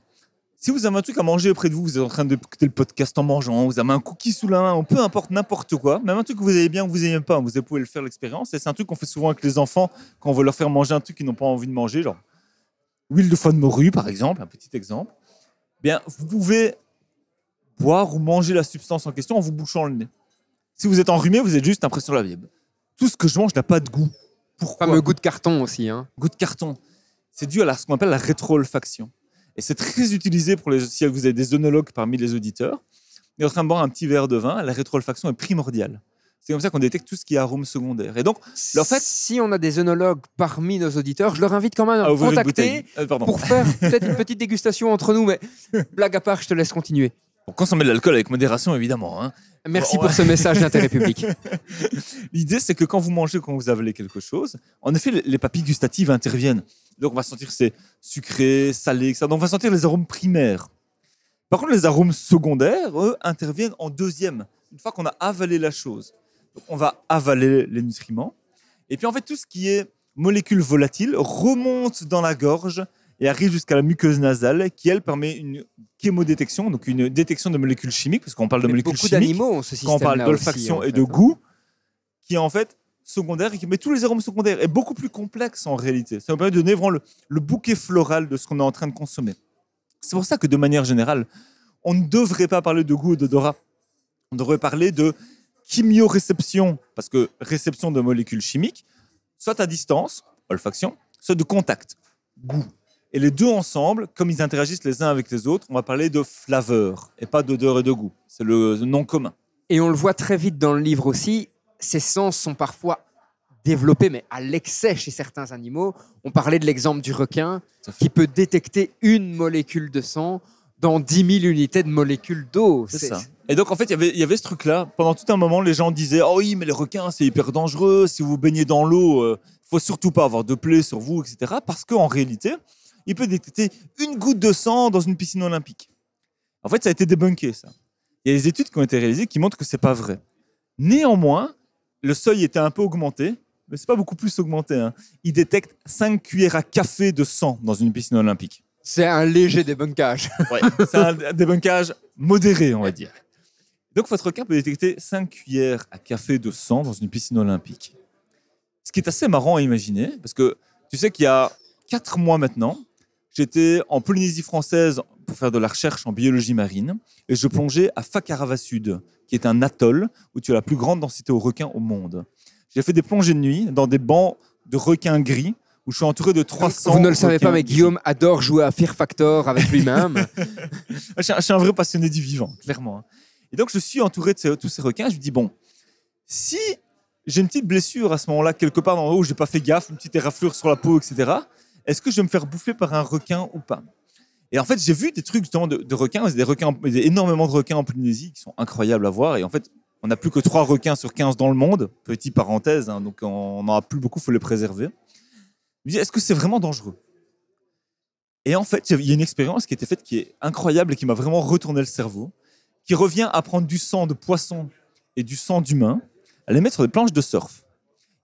Si vous avez un truc à manger près de vous, vous êtes en train d'écouter le podcast en mangeant, vous avez un cookie sous la main, ou peu importe n'importe quoi, même un truc que vous aimez bien ou que vous n'aimez pas, vous pouvez le faire l'expérience. Et c'est un truc qu'on fait souvent avec les enfants quand on veut leur faire manger un truc qu'ils n'ont pas envie de manger, genre huile de foie de morue par exemple, un petit exemple. Bien, vous pouvez boire ou manger la substance en question en vous bouchant le nez. Si vous êtes enrhumé, vous êtes juste l'impression la vibe. Tout ce que je mange n'a pas de goût. Pourquoi Fameux goût de carton aussi. Hein. goût de carton. C'est dû à la- ce qu'on appelle la rétro-olfaction. Et c'est très utilisé pour les, si vous avez des œnologues parmi les auditeurs. Et en train de boire un petit verre de vin, la rétro-olfaction est primordiale. C'est comme ça qu'on détecte tout ce qui est arôme secondaire. Et donc, en fait- si on a des œnologues parmi nos auditeurs, je leur invite quand même à à une contacter. Euh, pour faire [LAUGHS] peut-être une petite dégustation entre nous. Mais blague à part, je te laisse continuer. Pour consommer de l'alcool avec modération, évidemment. hein. Merci pour ce message d'intérêt public. [LAUGHS] L'idée, c'est que quand vous mangez, quand vous avalez quelque chose, en effet, les- les papilles gustatives interviennent. Donc, on va sentir c'est sucré, salé, etc. Donc, on va sentir les arômes primaires. Par contre, les arômes secondaires, eux, interviennent en deuxième, une fois qu'on a avalé la chose. Donc, on va avaler les nutriments. Et puis, en fait, tout ce qui est molécules volatiles remonte dans la gorge et arrive jusqu'à la muqueuse nasale, qui, elle, permet une chémodétection, donc une détection de molécules chimiques, parce qu'on parle de molécules beaucoup chimiques d'animaux ce quand on parle d'olfaction et de goût, qui est en fait secondaire et qui met tous les arômes secondaires est beaucoup plus complexe en réalité. Ça nous permet de donner vraiment le, le bouquet floral de ce qu'on est en train de consommer. C'est pour ça que de manière générale, on ne devrait pas parler de goût et d'odorat. On devrait parler de chimioréception, parce que réception de molécules chimiques, soit à distance, olfaction, soit de contact, goût. Et les deux ensemble, comme ils interagissent les uns avec les autres, on va parler de flaveur et pas d'odeur et de goût. C'est le nom commun. Et on le voit très vite dans le livre aussi, ces sens sont parfois développés, mais à l'excès chez certains animaux. On parlait de l'exemple du requin qui peut détecter une molécule de sang dans 10 000 unités de molécules d'eau. C'est ça. Et donc, en fait, il y avait- il y avait ce truc-là. Pendant tout un moment, les gens disaient Oh oui, mais les requins, c'est hyper dangereux. Si vous baignez dans l'eau, il faut surtout pas avoir de plaies sur vous, etc. Parce qu'en réalité, il peut détecter une goutte de sang dans une piscine olympique. En fait, ça a été débunké, ça. Il y a des études qui ont été réalisées qui montrent que c'est pas vrai. Néanmoins, le seuil était un peu augmenté, mais c'est pas beaucoup plus augmenté. hein. Il détecte 5 cuillères à café de sang dans une piscine olympique. C'est un léger débunkage. [LAUGHS] Ouais, c'est un débunkage modéré, on va dire. Donc, votre requin peut détecter 5 cuillères à café de sang dans une piscine olympique. Ce qui est assez marrant à imaginer, parce que tu sais qu'il y a 4 mois maintenant, j'étais en Polynésie française pour faire de la recherche en biologie marine, et je plongeais à Fakarava Sud, qui est un atoll où tu as la plus grande densité de requins au monde. J'ai fait des plongées de nuit dans des bancs de requins gris, où je suis entouré de 300 Vous ne le savez pas, mais. Guillaume adore jouer à Fear Factor avec lui-même. [LAUGHS] Je suis, un, je vrai passionné du vivant, clairement. hein. Et donc, je suis entouré de tous ces requins. Je me dis, bon, si j'ai une petite blessure à ce moment-là, quelque part dans le haut, où j'ai pas fait gaffe, une petite éraflure sur la peau, etc., est-ce que je vais me faire bouffer par un requin ou pas? Et en fait, j'ai vu des trucs justement de, de requins. Des requins, énormément de requins en Polynésie qui sont incroyables à voir. Et en fait, on n'a plus que 3 requins sur 15 dans le monde. Petite parenthèse, hein, donc on n'en a plus beaucoup, il faut les préserver. Je me est-ce que c'est vraiment dangereux? Et en fait, il y a une expérience qui a été faite qui est incroyable et qui m'a vraiment retourné le cerveau, qui revient à prendre du sang de poisson et du sang d'humain, à les mettre sur des planches de surf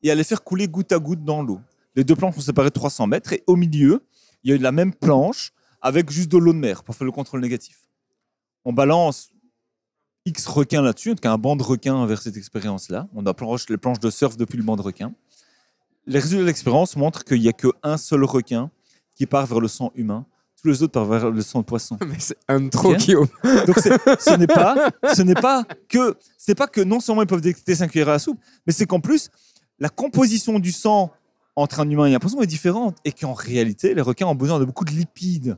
et à les faire couler goutte à goutte dans l'eau. Les deux planches sont séparées de 300 mètres et au milieu, il y a la même planche avec juste de l'eau de mer pour faire le contrôle négatif. On balance X requins là-dessus, en tout cas un banc de requins vers cette expérience-là. On approche les planches de surf depuis le banc de requins. Les résultats de l'expérience montrent qu'il n'y a qu'un seul requin qui part vers le sang humain. Tous les autres partent vers le sang de poisson. mais c'est un trop. Donc ce n'est pas, [LAUGHS] ce n'est pas que, c'est pas que non seulement ils peuvent détecter 5 cuillères à soupe, mais c'est qu'en plus la composition du sang entre un humain et un poisson est différente et qu'en réalité les requins ont besoin de beaucoup de lipides.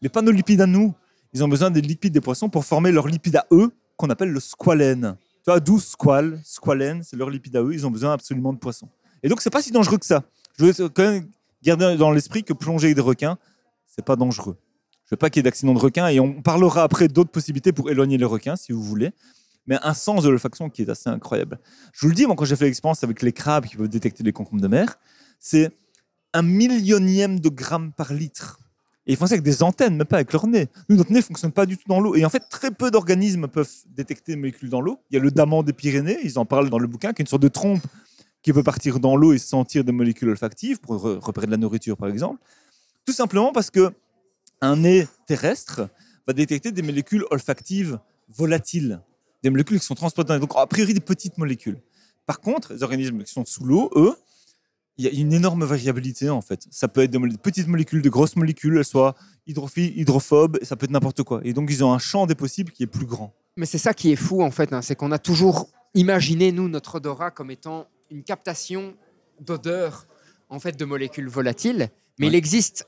Les nos lipides à nous, ils ont besoin des lipides des poissons pour former leurs lipides à eux qu'on appelle le squalène. Tu vois, d'où squal, squalène, c'est leur lipide à eux. Ils ont besoin absolument de poissons. Et donc c'est pas si dangereux que ça. Je veux quand même garder dans l'esprit que plonger avec des requins, c'est pas dangereux. Je veux pas qu'il y ait d'accident de requin et on parlera après d'autres possibilités pour éloigner les requins si vous voulez. Mais un sens de l'olfaction qui est assez incroyable. Je vous le dis, moi, quand j'ai fait l'expérience avec les crabes qui peuvent détecter les concombres de mer, c'est un millionième de gramme par litre. Et ils font ça avec des antennes, mais pas avec leur nez. Nous, notre nez ne fonctionne pas du tout dans l'eau. Et en fait, très peu d'organismes peuvent détecter des molécules dans l'eau. Il y a le daman des Pyrénées, ils en parlent dans le bouquin, qui est une sorte de trompe qui peut partir dans l'eau et sentir des molécules olfactives pour re- repérer de la nourriture, par exemple. Tout simplement parce que un nez terrestre va détecter des molécules olfactives volatiles, des molécules qui sont transportées. dans Donc, a priori, des petites molécules. Par contre, les organismes qui sont sous l'eau, eux, il y a une énorme variabilité en fait. Ça peut être molé- petites molécules, de grosses molécules, elles soient hydrophiles, hydrophobes, ça peut être n'importe quoi. Et donc ils ont un champ des possibles qui est plus grand. Mais c'est ça qui est fou en fait, hein, c'est qu'on a toujours imaginé nous notre odorat comme étant une captation d'odeur en fait de molécules volatiles, mais Ouais. il existe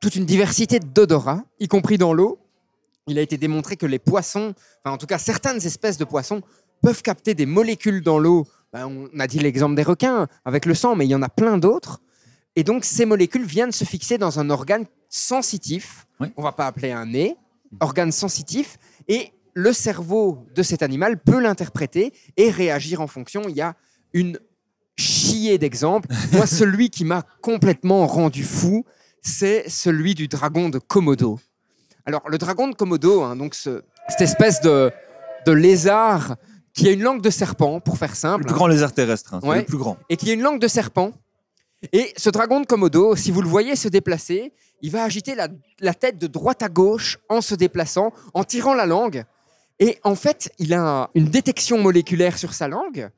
toute une diversité d'odorats, y compris dans l'eau. Il a été démontré que les poissons, enfin en tout cas certaines espèces de poissons, peuvent capter des molécules dans l'eau. Ben, on a dit l'exemple des requins avec le sang, mais il y en a plein d'autres. Et donc ces molécules viennent se fixer dans un organe sensitif. Oui. On va pas appeler un nez, organe sensitif. Et le cerveau de cet animal peut l'interpréter et réagir en fonction. Il y a une chier d'exemples. [LAUGHS] Moi, celui qui m'a complètement rendu fou, c'est celui du dragon de Komodo. Alors, le dragon de Komodo, hein, donc ce- cette espèce de, de lézard qui a une langue de serpent, pour faire simple, Le plus grand lézard terrestre, hein, Ouais. le plus grand. et qui a une langue de serpent. Et ce dragon de Komodo, si vous le voyez se déplacer, il va agiter la, la tête de droite à gauche en se déplaçant, en tirant la langue. Et en fait, il a un- une détection moléculaire sur sa langue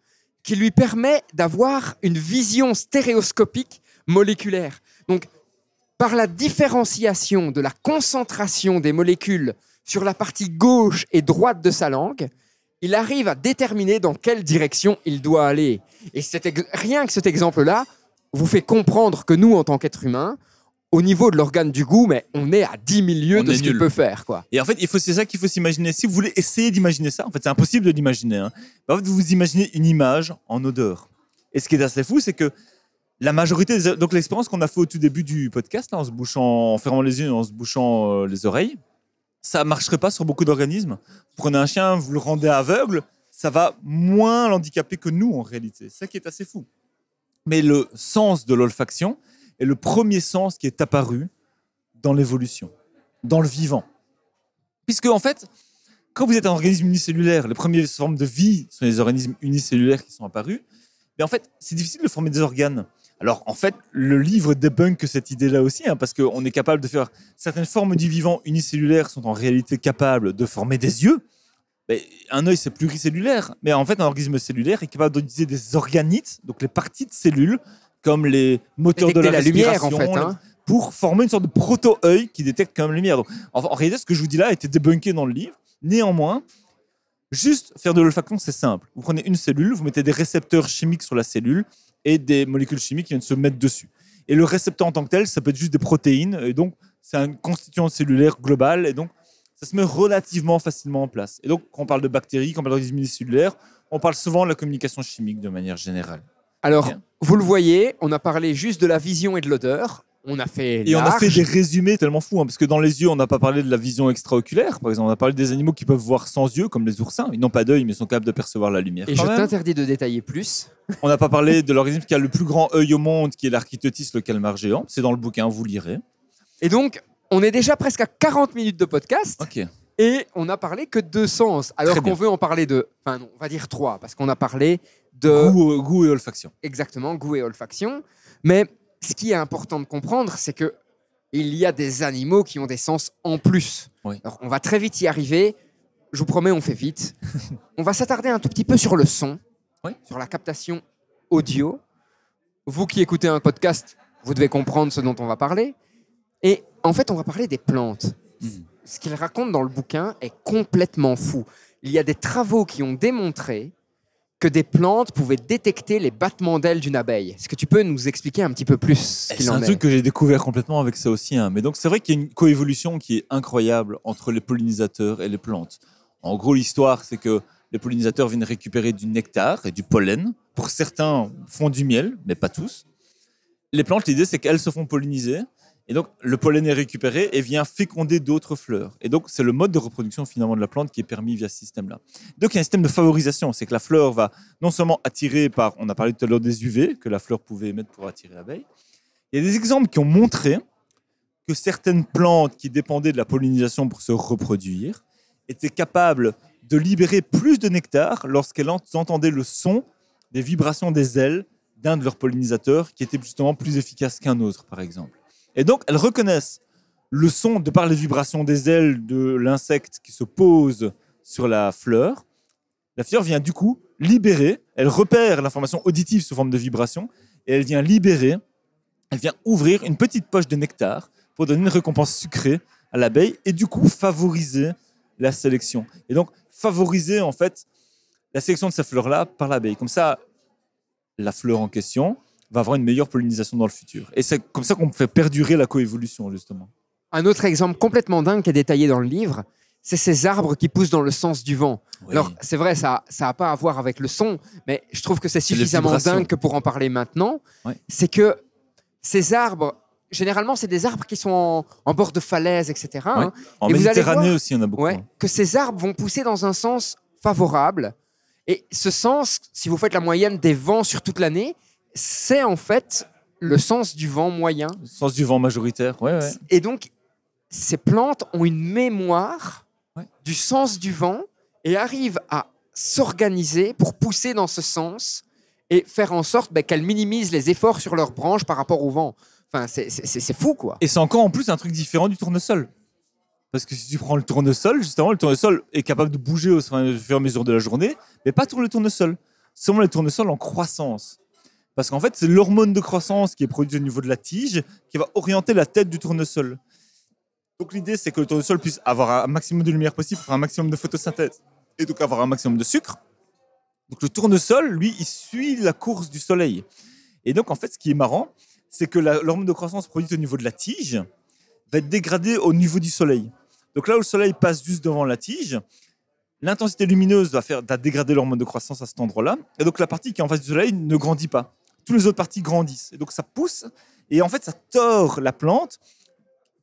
qui lui permet d'avoir une vision stéréoscopique moléculaire. Donc, par la différenciation de la concentration des molécules sur la partie gauche et droite de sa langue, il arrive à déterminer dans quelle direction il doit aller. Et rien que cet exemple-là vous fait comprendre que nous, en tant qu'êtres humains, au niveau de l'organe du goût, mais on est à 10 milieux On de ce qu'il peut faire. quoi. Et en fait, il faut, c'est ça qu'il faut s'imaginer. Si vous voulez essayer d'imaginer ça, en fait, c'est impossible de l'imaginer. Hein. En fait, vous vous imaginez une image en odeur. Et ce qui est assez fou, c'est que la majorité des... Donc l'expérience qu'on a fait au tout début du podcast, là, en se bouchant, en fermant les yeux, et en se bouchant euh, les oreilles, ça marcherait pas sur beaucoup d'organismes. Vous prenez un chien, vous le rendez aveugle, ça va moins l'handicaper que nous en réalité. C'est ça qui est assez fou. Mais le sens de l'olfaction est le premier sens qui est apparu dans l'évolution, dans le vivant. Puisque, en fait, quand vous êtes un organisme unicellulaire, les premières formes de vie sont les organismes unicellulaires qui sont apparus. Mais en fait, c'est difficile de former des organes. Alors, en fait, le livre débunk cette idée-là aussi, hein, parce qu'on est capable de faire. Certaines formes du vivant unicellulaires sont en réalité capables de former des yeux. Mais un œil, c'est pluricellulaire. Mais en fait, un organisme cellulaire est capable d'utiliser des organites, donc les parties de cellules, comme les moteurs de la, la lumière, en fait. respiration, hein. pour former une sorte de proto-œil qui détecte quand même la lumière. Donc, en, en réalité, ce que je vous dis là a été débunké dans le livre. Néanmoins, juste faire de l'olfaction, c'est simple. Vous prenez une cellule, vous mettez des récepteurs chimiques sur la cellule et des molécules chimiques qui viennent se mettre dessus. Et le récepteur en tant que tel, ça peut être juste des protéines. Et donc, c'est un constituant cellulaire global. Et donc, ça se met relativement facilement en place. Et donc, quand on parle de bactéries, quand on parle d'organismes unicellulaires, on parle souvent de la communication chimique de manière générale. Alors, Bien. vous le voyez, on a parlé juste de la vision et de l'odeur. On a fait Et on a fait des résumés tellement fous, hein, parce que dans les yeux, on n'a pas parlé de la vision extraoculaire. Par exemple, on a parlé des animaux qui peuvent voir sans yeux, comme les oursins. Ils n'ont pas d'œil, mais sont capables de percevoir la lumière. Et quand je t'interdis de détailler plus. On n'a pas parlé de l'organisme qui a le plus grand œil au monde, qui est l'architeutis, le calmar géant. C'est dans le bouquin, vous lirez. Et donc, on est déjà presque à 40 minutes de podcast Ok. et on n'a parlé que de deux sens. Alors qu'on veut en parler de. Enfin, non, on va dire trois, parce qu'on a parlé de. Goût, goût et olfaction. exactement goût et olfaction. Mais ce qui est important de comprendre, c'est que il y a des animaux qui ont des sens en plus. Oui. Alors, on va très vite y arriver. Je vous promets, on fait vite. [LAUGHS] on va s'attarder un tout petit peu sur le son, Oui. sur la captation audio. Vous qui écoutez un podcast, vous devez comprendre ce dont on va parler. Et en fait, on va parler des plantes. Mhm. Ce qu'il raconte dans le bouquin est complètement fou. Il y a des travaux qui ont démontré que des plantes pouvaient détecter les battements d'ailes d'une abeille. Est-ce que tu peux nous expliquer un petit peu plus qu'il C'est un est truc que j'ai découvert complètement avec ça aussi. hein. Mais donc, c'est vrai qu'il y a une coévolution qui est incroyable entre les pollinisateurs et les plantes. En gros, l'histoire, c'est que les pollinisateurs viennent récupérer du nectar et du pollen. Pour certains, font du miel, mais pas tous. Les plantes, l'idée, c'est qu'elles se font polliniser. Et donc, le pollen est récupéré et vient féconder d'autres fleurs. Et donc, c'est le mode de reproduction finalement de la plante qui est permis via ce système-là. Donc, il y a un système de favorisation. C'est que la fleur va non seulement attirer par, on a parlé tout à l'heure des UV, que la fleur pouvait émettre pour attirer l'abeille. Il y a des exemples qui ont montré que certaines plantes qui dépendaient de la pollinisation pour se reproduire étaient capables de libérer plus de nectar lorsqu'elles entendaient le son des vibrations des ailes d'un de leurs pollinisateurs qui était justement plus efficace qu'un autre, par exemple. Et donc, elles reconnaissent le son de par les vibrations des ailes de l'insecte qui se pose sur la fleur. La fleur vient du coup libérer, elle repère l'information auditive sous forme de vibration, et elle vient libérer, elle vient ouvrir une petite poche de nectar pour donner une récompense sucrée à l'abeille, et du coup favoriser la sélection. Et donc, favoriser en fait la sélection de ces fleurs-là par l'abeille. Comme ça, la fleur en question va avoir une meilleure pollinisation dans le futur. Et c'est comme ça qu'on fait perdurer la coévolution, justement. Un autre exemple complètement dingue qui est détaillé dans le livre, c'est ces arbres qui poussent dans le sens du vent. Alors, c'est vrai, ça n'a pas à voir avec le son, mais je trouve que c'est suffisamment dingue que pour en parler maintenant. C'est que ces arbres, généralement, c'est des arbres qui sont en, en bord de falaise, etc. hein. En Et vous allez Méditerranée voir- aussi, il y en a beaucoup. Ouais, que ces arbres vont pousser dans un sens favorable. Et ce sens, si vous faites la moyenne des vents sur toute l'année, c'est en fait le sens du vent moyen. Le sens du vent majoritaire. Ouais, ouais. Et donc, ces plantes ont une mémoire Ouais. du sens du vent et arrivent à s'organiser pour pousser dans ce sens et faire en sorte ben, qu'elles minimisent les efforts sur leurs branches par rapport au vent. Enfin, c'est fou, quoi. Et c'est encore en plus un truc différent du tournesol. Parce que si tu prends le tournesol, justement, le tournesol est capable de bouger au fur et à mesure de la journée, mais pas tout le tournesol. Seulement le tournesol en croissance. Parce qu'en fait, c'est l'hormone de croissance qui est produite au niveau de la tige qui va orienter la tête du tournesol. Donc l'idée, c'est que le tournesol puisse avoir un maximum de lumière possible faire un maximum de photosynthèse et donc avoir un maximum de sucre. Donc le tournesol, lui, il suit la course du soleil. Et donc, en fait, ce qui est marrant, c'est que l'hormone de croissance produite au niveau de la tige va être dégradée au niveau du soleil. Donc là où le soleil passe juste devant la tige, l'intensité lumineuse va faire va dégrader l'hormone de croissance à cet endroit-là. Et donc la partie qui est en face du soleil ne grandit pas. Toutes les autres parties grandissent. Et donc ça pousse. Et en fait, ça tord la plante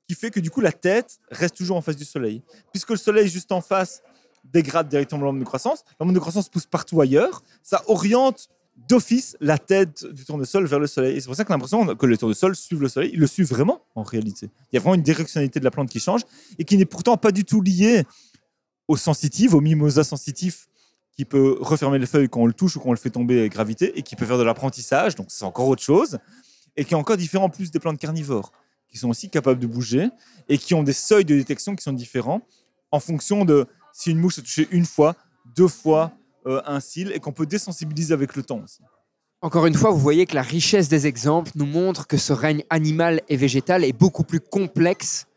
qui fait que du coup la tête reste toujours en face du soleil. Puisque le soleil juste en face dégrade directement l'hormone de croissance, l'hormone de croissance pousse partout ailleurs, ça oriente d'office la tête du tournesol vers le soleil. Et c'est pour ça que l'impression que le tournesol suive le soleil, il le suit vraiment en réalité. Il y a vraiment une directionnalité de la plante qui change et qui n'est pourtant pas du tout liée au sensitif, au mimosa sensitif qui peut refermer les feuilles quand on le touche ou quand on le fait tomber avec gravité et qui peut faire de l'apprentissage, donc c'est encore autre chose, et qui est encore différent en plus des plantes carnivores, qui sont aussi capables de bouger et qui ont des seuils de détection qui sont différents en fonction de si une mouche a touché une fois, deux fois euh, un cil et qu'on peut désensibiliser avec le temps aussi. Encore une fois, vous voyez que la richesse des exemples nous montre que ce règne animal et végétal est beaucoup plus complexe.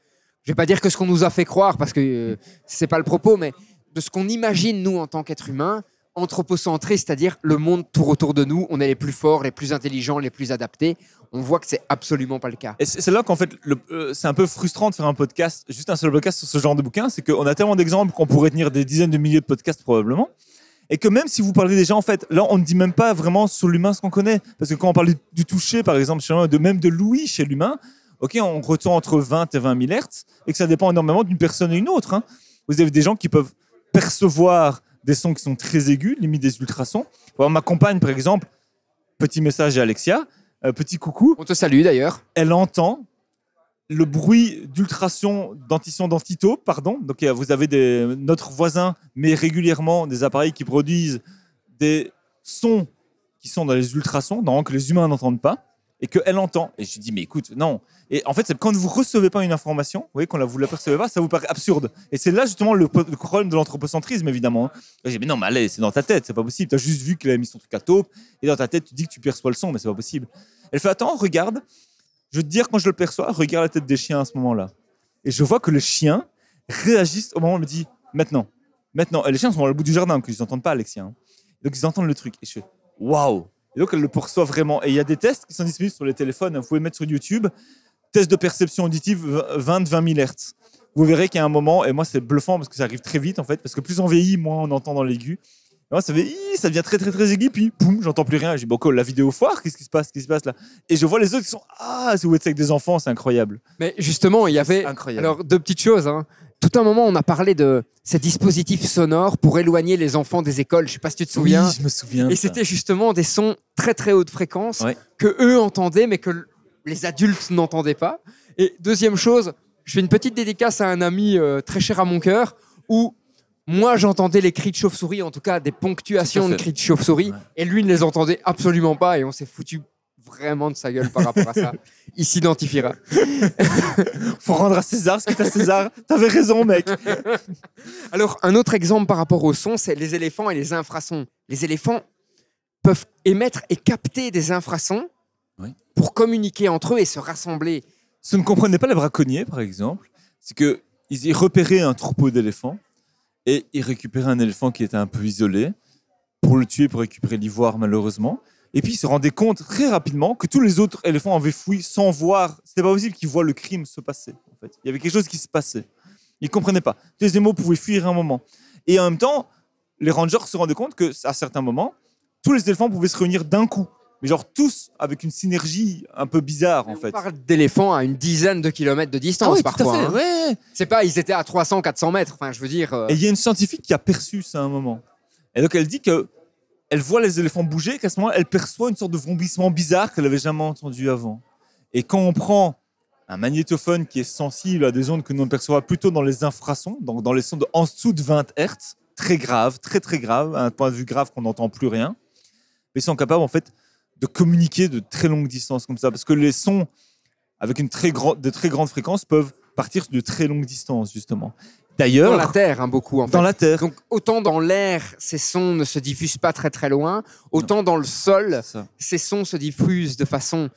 Je vais pas dire que ce qu'on nous a fait croire, parce que euh, c'est pas le propos, mais de ce qu'on imagine nous en tant qu'êtres humains, anthropocentré, c'est-à-dire le monde tour autour de nous, on est les plus forts, les plus intelligents, les plus adaptés. On voit que c'est absolument pas le cas. Et c'est là qu'en fait, euh, c'est un peu frustrant de faire un podcast, juste un seul podcast sur ce genre de bouquin, c'est qu'on a tellement d'exemples qu'on pourrait tenir des dizaines de milliers de podcasts probablement. Et que même si vous parlez déjà, en fait, là, on ne dit même pas vraiment sur l'humain ce qu'on connaît. Parce que quand on parle du, toucher, par exemple, de même de l'ouïe chez l'humain, ok, on ressent entre 20 et 20 000 Hertz, et que ça dépend énormément d'une personne à une autre. hein. Vous avez des gens qui peuvent percevoir des sons qui sont très aigus, limite des ultrasons. Alors, ma compagne, par exemple, petit message à Alexia, euh, petit coucou, On te salue d'ailleurs. elle entend le bruit d'ultrason dentition dentito, pardon. Donc euh, vous avez des, notre voisin met régulièrement des appareils qui produisent des sons qui sont dans les ultrasons, dans que les humains n'entendent pas, et qu'elle entend. Et je dis mais écoute, non. Et en fait, quand vous recevez pas une information, vous voyez, quand vous la percevez pas, ça vous paraît absurde. Et c'est là justement le, problème de l'anthropocentrisme, évidemment. Et J'ai dit mais non, mais allez, c'est dans ta tête, c'est pas possible. Tu as juste vu qu'il a mis son truc à taupe, et dans ta tête, tu dis que tu perçois le son, mais c'est pas possible. Elle fait attends, regarde. Je vais te dire quand je le perçois, regarde la tête des chiens à ce moment-là. Et je vois que les chiens réagissent au moment où elle me dit maintenant, maintenant. Et les chiens sont le bout du jardin, que ils n'entendent pas, Alexia. hein. Donc ils entendent le truc. Et je fais waouh. Et donc elle le perçoit vraiment. Et il y a des tests qui sont disponibles sur les téléphones. Vous pouvez mettre sur YouTube test de perception auditive 20-20 000 Hertz. Vous verrez qu'il y a un moment, et moi c'est bluffant parce que ça arrive très vite en fait, parce que plus on vieillit, moins on entend dans l'aigu. Moi ça fait, ça devient très très très aigu, puis boum, j'entends plus rien. Je dis, bon, la vidéo foire, qu'est-ce qui se passe, qu'est-ce qui se passe là? Et je vois les autres qui sont, ah, si vous êtes avec des enfants, c'est incroyable. Mais justement, il y avait incroyable. alors deux petites choses. hein. Tout un moment, on a parlé de ces dispositifs sonores pour éloigner les enfants des écoles. Je sais pas si tu te souviens. Oui, je me souviens. Et c'était justement des sons très très haute fréquence Ouais. que eux entendaient, mais que les adultes n'entendaient pas. Et deuxième chose, je fais une petite dédicace à un ami euh, très cher à mon cœur où moi j'entendais les cris de chauve-souris, en tout cas des ponctuations Tout de cris de chauve-souris, Ouais. et lui ne les entendait absolument pas et on s'est foutu vraiment de sa gueule par rapport à ça. [LAUGHS] Il s'identifiera. [LAUGHS] Faut rendre à César ce est à César. T'avais raison, mec. [LAUGHS] Alors, un autre exemple par rapport au son, c'est les éléphants et les infrasons. Les éléphants peuvent émettre et capter des infrasons Oui. pour communiquer entre eux et se rassembler. Ce ne comprenaient pas les braconniers, par exemple, c'est que ils y repéraient un troupeau d'éléphants et ils récupéraient un éléphant qui était un peu isolé pour le tuer, pour récupérer l'ivoire, malheureusement. Et puis ils se rendaient compte très rapidement que tous les autres éléphants avaient fui sans voir. C'était pas possible qu'ils voient le crime se passer. En fait, il y avait quelque chose qui se passait. Ils comprenaient pas. Les animaux pouvaient fuir à un moment. Et en même temps, les rangers se rendaient compte que à certains moments, tous les éléphants pouvaient se réunir d'un coup. Mais genre tous avec une synergie un peu bizarre en On fait. parle d'éléphants à une dizaine de kilomètres de distance parfois. hein. ouais. C'est pas, ils étaient à 300, 400 mètres. Enfin, je veux dire. euh, Et il y a une scientifique qui a perçu ça à un moment. Et donc elle dit que elle voit les éléphants bouger, qu'à ce moment elle perçoit une sorte de vrombissement bizarre qu'elle avait jamais entendu avant. Et quand on prend un magnétophone qui est sensible à des ondes que nous percevons plutôt dans les infrasons, donc dans les sons de en dessous de 20 Hz, très grave, très très grave, à un point de vue grave qu'on n'entend plus rien, mais ils sont capables en fait de communiquer de très longues distances comme ça, parce que les sons avec une très grande, de très grandes fréquences peuvent partir de très longues distances justement. D'ailleurs, dans la terre, hein, beaucoup en fait. dans la Terre. Donc, autant dans l'air, ces sons ne se diffusent pas très très loin, autant dans le sol, ces sons se diffusent de façon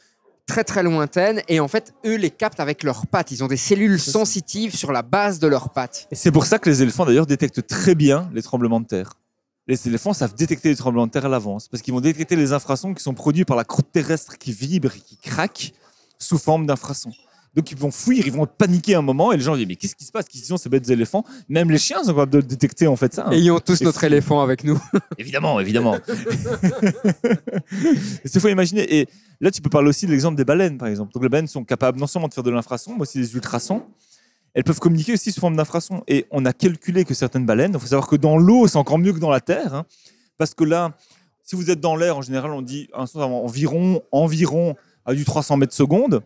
très très lointaine et en fait, eux les captent avec leurs pattes. Ils ont des cellules sensitives sur la base de leurs pattes. Et c'est pour ça que les éléphants, d'ailleurs, détectent très bien les tremblements de terre. Les éléphants savent détecter les tremblements de terre à l'avance, parce qu'ils vont détecter les infrasons qui sont produits par la croûte terrestre qui vibre et qui craque sous forme d'infrasons. Donc ils vont fuir, ils vont paniquer un moment, et les gens disent mais qu'est-ce qui se passe? Qu'est-ce qu'ils ont ces bêtes éléphants? Même les chiens sont capables de le détecter en fait ça. hein. Ayons tous Et notre fou. éléphant avec nous. [LAUGHS] Évidemment, évidemment. [LAUGHS] Il faut imaginer. Et là, tu peux parler aussi de l'exemple des baleines, par exemple. Donc, les baleines sont capables non seulement de faire de l'infrason, mais aussi des ultrasons. Elles peuvent communiquer aussi sous forme d'infrason. Et on a calculé que certaines baleines, il faut savoir que dans l'eau, c'est encore mieux que dans la terre. hein. parce que là, si vous êtes dans l'air, en général, on dit environ, environ à du 300 mètres seconde.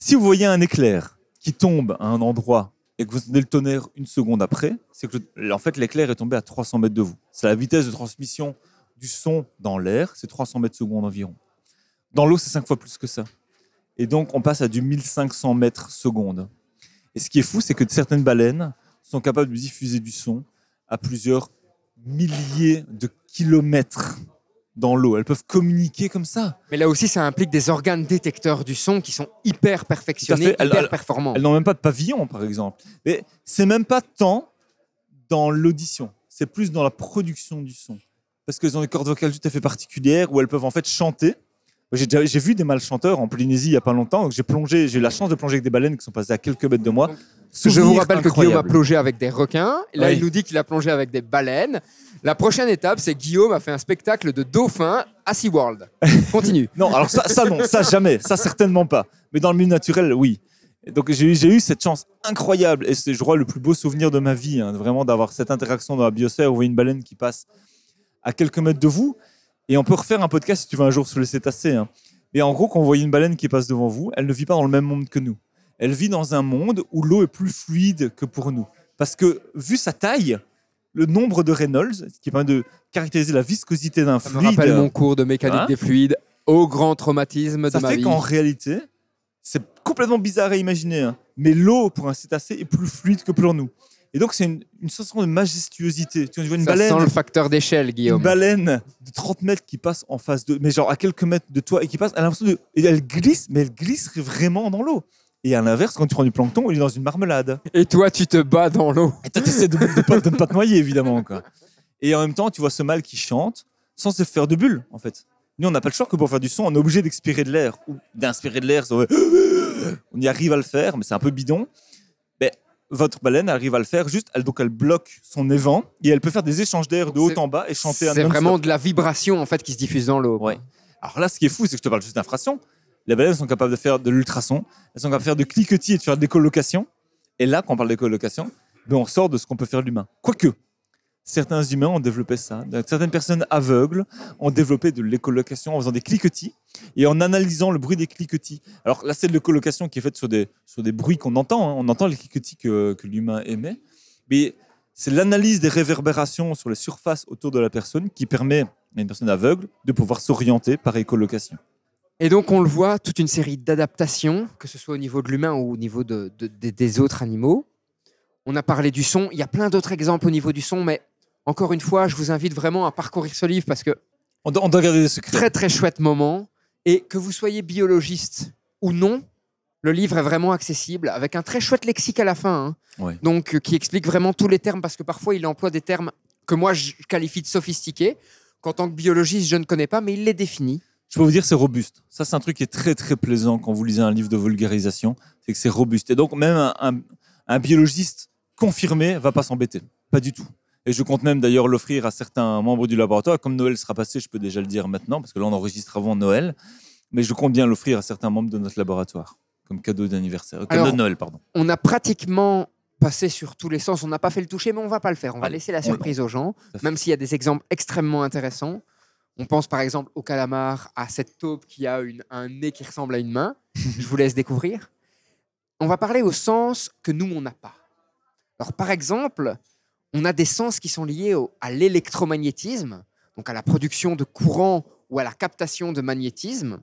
Si vous voyez un éclair qui tombe à un endroit et que vous entendez le tonnerre une seconde après, c'est que en fait l'éclair est tombé à 300 mètres de vous. C'est la vitesse de transmission du son dans l'air, c'est 300 mètres secondes environ. Dans l'eau, c'est 5 fois plus que ça. Et donc, on passe à du 1500 mètres secondes. Et ce qui est fou, c'est que certaines baleines sont capables de diffuser du son à plusieurs milliers de kilomètres dans l'eau. Elles peuvent communiquer comme ça. Mais là aussi, ça implique des organes détecteurs du son qui sont hyper perfectionnés, Tout à fait. Elle- hyper performants. Elles n'ont même pas de pavillon, par exemple. Mais c'est même pas tant dans l'audition, c'est plus dans la production du son. Parce qu'elles ont des cordes vocales tout à fait particulières où elles peuvent en fait chanter. J'ai vu des malchanteurs en Polynésie il y a pas longtemps. J'ai plongé, j'ai eu la chance de plonger avec des baleines qui sont passées à quelques mètres de moi. Je vous rappelle que Guillaume a plongé avec des requins. Là, Oui. il nous dit qu'il a plongé avec des baleines. La prochaine étape, c'est Guillaume a fait un spectacle de dauphins à SeaWorld. [LAUGHS] Continue. Non, alors ça, ça non, ça jamais, ça certainement pas. Mais dans le milieu naturel, oui. Et donc j'ai eu, j'ai eu cette chance incroyable et c'est, je crois, le plus beau souvenir de ma vie, hein, vraiment d'avoir cette interaction dans la biosphère où vous voyez une baleine qui passe à quelques mètres de vous. Et on peut refaire un podcast si tu veux un jour sur le cétacé. hein. Et en gros, quand vous voyez une baleine qui passe devant vous, elle ne vit pas dans le même monde que nous. Elle vit dans un monde où l'eau est plus fluide que pour nous. Parce que, vu sa taille, le nombre de Reynolds, qui permet de caractériser la viscosité d'un Ça me fluide, rappelle mon cours de mécanique Hein des fluides au grand traumatisme ça de ma fait vie. qu'en réalité, c'est complètement bizarre à imaginer, hein, mais l'eau pour un cétacé est plus fluide que pour nous. Et donc, c'est une, une sensation de majestuosité. Tu vois une Ça baleine, sent le facteur d'échelle, une Guillaume. baleine de 30 mètres qui passe en face de, mais genre à quelques mètres de toi et qui passe, elle a l'impression de, et elle glisse, mais elle glisse vraiment dans l'eau. Et à l'inverse, quand tu prends du plancton, il est dans une marmelade. Et toi, tu te bats dans l'eau. Et toi, tu essaies de, de, pas- de ne pas te noyer, évidemment. Quoi. Et en même temps, tu vois ce mâle qui chante sans se faire de bulles, en fait. Nous, on n'a pas le choix que pour faire du son, on est obligé d'expirer de l'air. Ou d'inspirer de l'air. [GASPS] On y arrive à le faire, mais c'est un peu bidon. Votre baleine arrive à le faire juste, elle, donc elle bloque son évent et elle peut faire des échanges d'air de haut en bas et chanter un C'est vraiment de la vibration en fait qui se diffuse dans l'eau. Ouais. Alors là, ce qui est fou, c'est que je te parle juste d'infrason. Les baleines sont capables de faire de l'ultrason, elles sont capables de faire de cliquetis et de faire des colocations. Et là, quand on parle des colocations, ben on sort de ce qu'on peut faire l'humain. Quoique, certains humains ont développé ça. Certaines personnes aveugles ont développé de l'écolocation en faisant des cliquetis et en analysant le bruit des cliquetis. Alors là, c'est de l'écolocation qui est faite sur des, sur des bruits qu'on entend. hein. On entend les cliquetis que, l'humain émet. Mais c'est l'analyse des réverbérations sur les surfaces autour de la personne qui permet à une personne aveugle de pouvoir s'orienter par écolocation. Et donc, on le voit, toute une série d'adaptations, que ce soit au niveau de l'humain ou au niveau de, de- de- des autres animaux. On a parlé du son. Il y a plein d'autres exemples au niveau du son, mais encore une fois, je vous invite vraiment à parcourir ce livre parce que On doit, on doit garder des secrets. très très chouette moment. Et que vous soyez biologiste ou non, le livre est vraiment accessible avec un très chouette lexique à la fin. hein. Ouais. Donc, euh, qui explique vraiment tous les termes parce que parfois il emploie des termes que moi je qualifie de sophistiqués, qu'en tant que biologiste je ne connais pas, mais il les définit. Je peux vous dire, c'est robuste. Ça, c'est un truc qui est très, très plaisant quand vous lisez un livre de vulgarisation. C'est que c'est robuste. Et donc, même un, un- un biologiste confirmé va pas s'embêter. Pas du tout. Et je compte même d'ailleurs l'offrir à certains membres du laboratoire. Comme Noël sera passé, je peux déjà le dire maintenant, parce que là, on enregistre avant Noël. Mais je compte bien l'offrir à certains membres de notre laboratoire, comme cadeau d'anniversaire. euh, Cadeau Alors, de Noël, pardon. On a pratiquement passé sur tous les sens. On n'a pas fait le toucher, mais on va pas le faire. On va Allez, laisser la surprise aux gens, même s'il y a des exemples extrêmement intéressants. On pense par exemple au calamar, à cette taupe qui a une- un nez qui ressemble à une main. [LAUGHS] Je vous laisse découvrir. On va parler au sens que nous, on n'a pas. Alors par exemple, on a des sens qui sont liés au- à l'électromagnétisme, donc à la production de courant ou à la captation de magnétisme.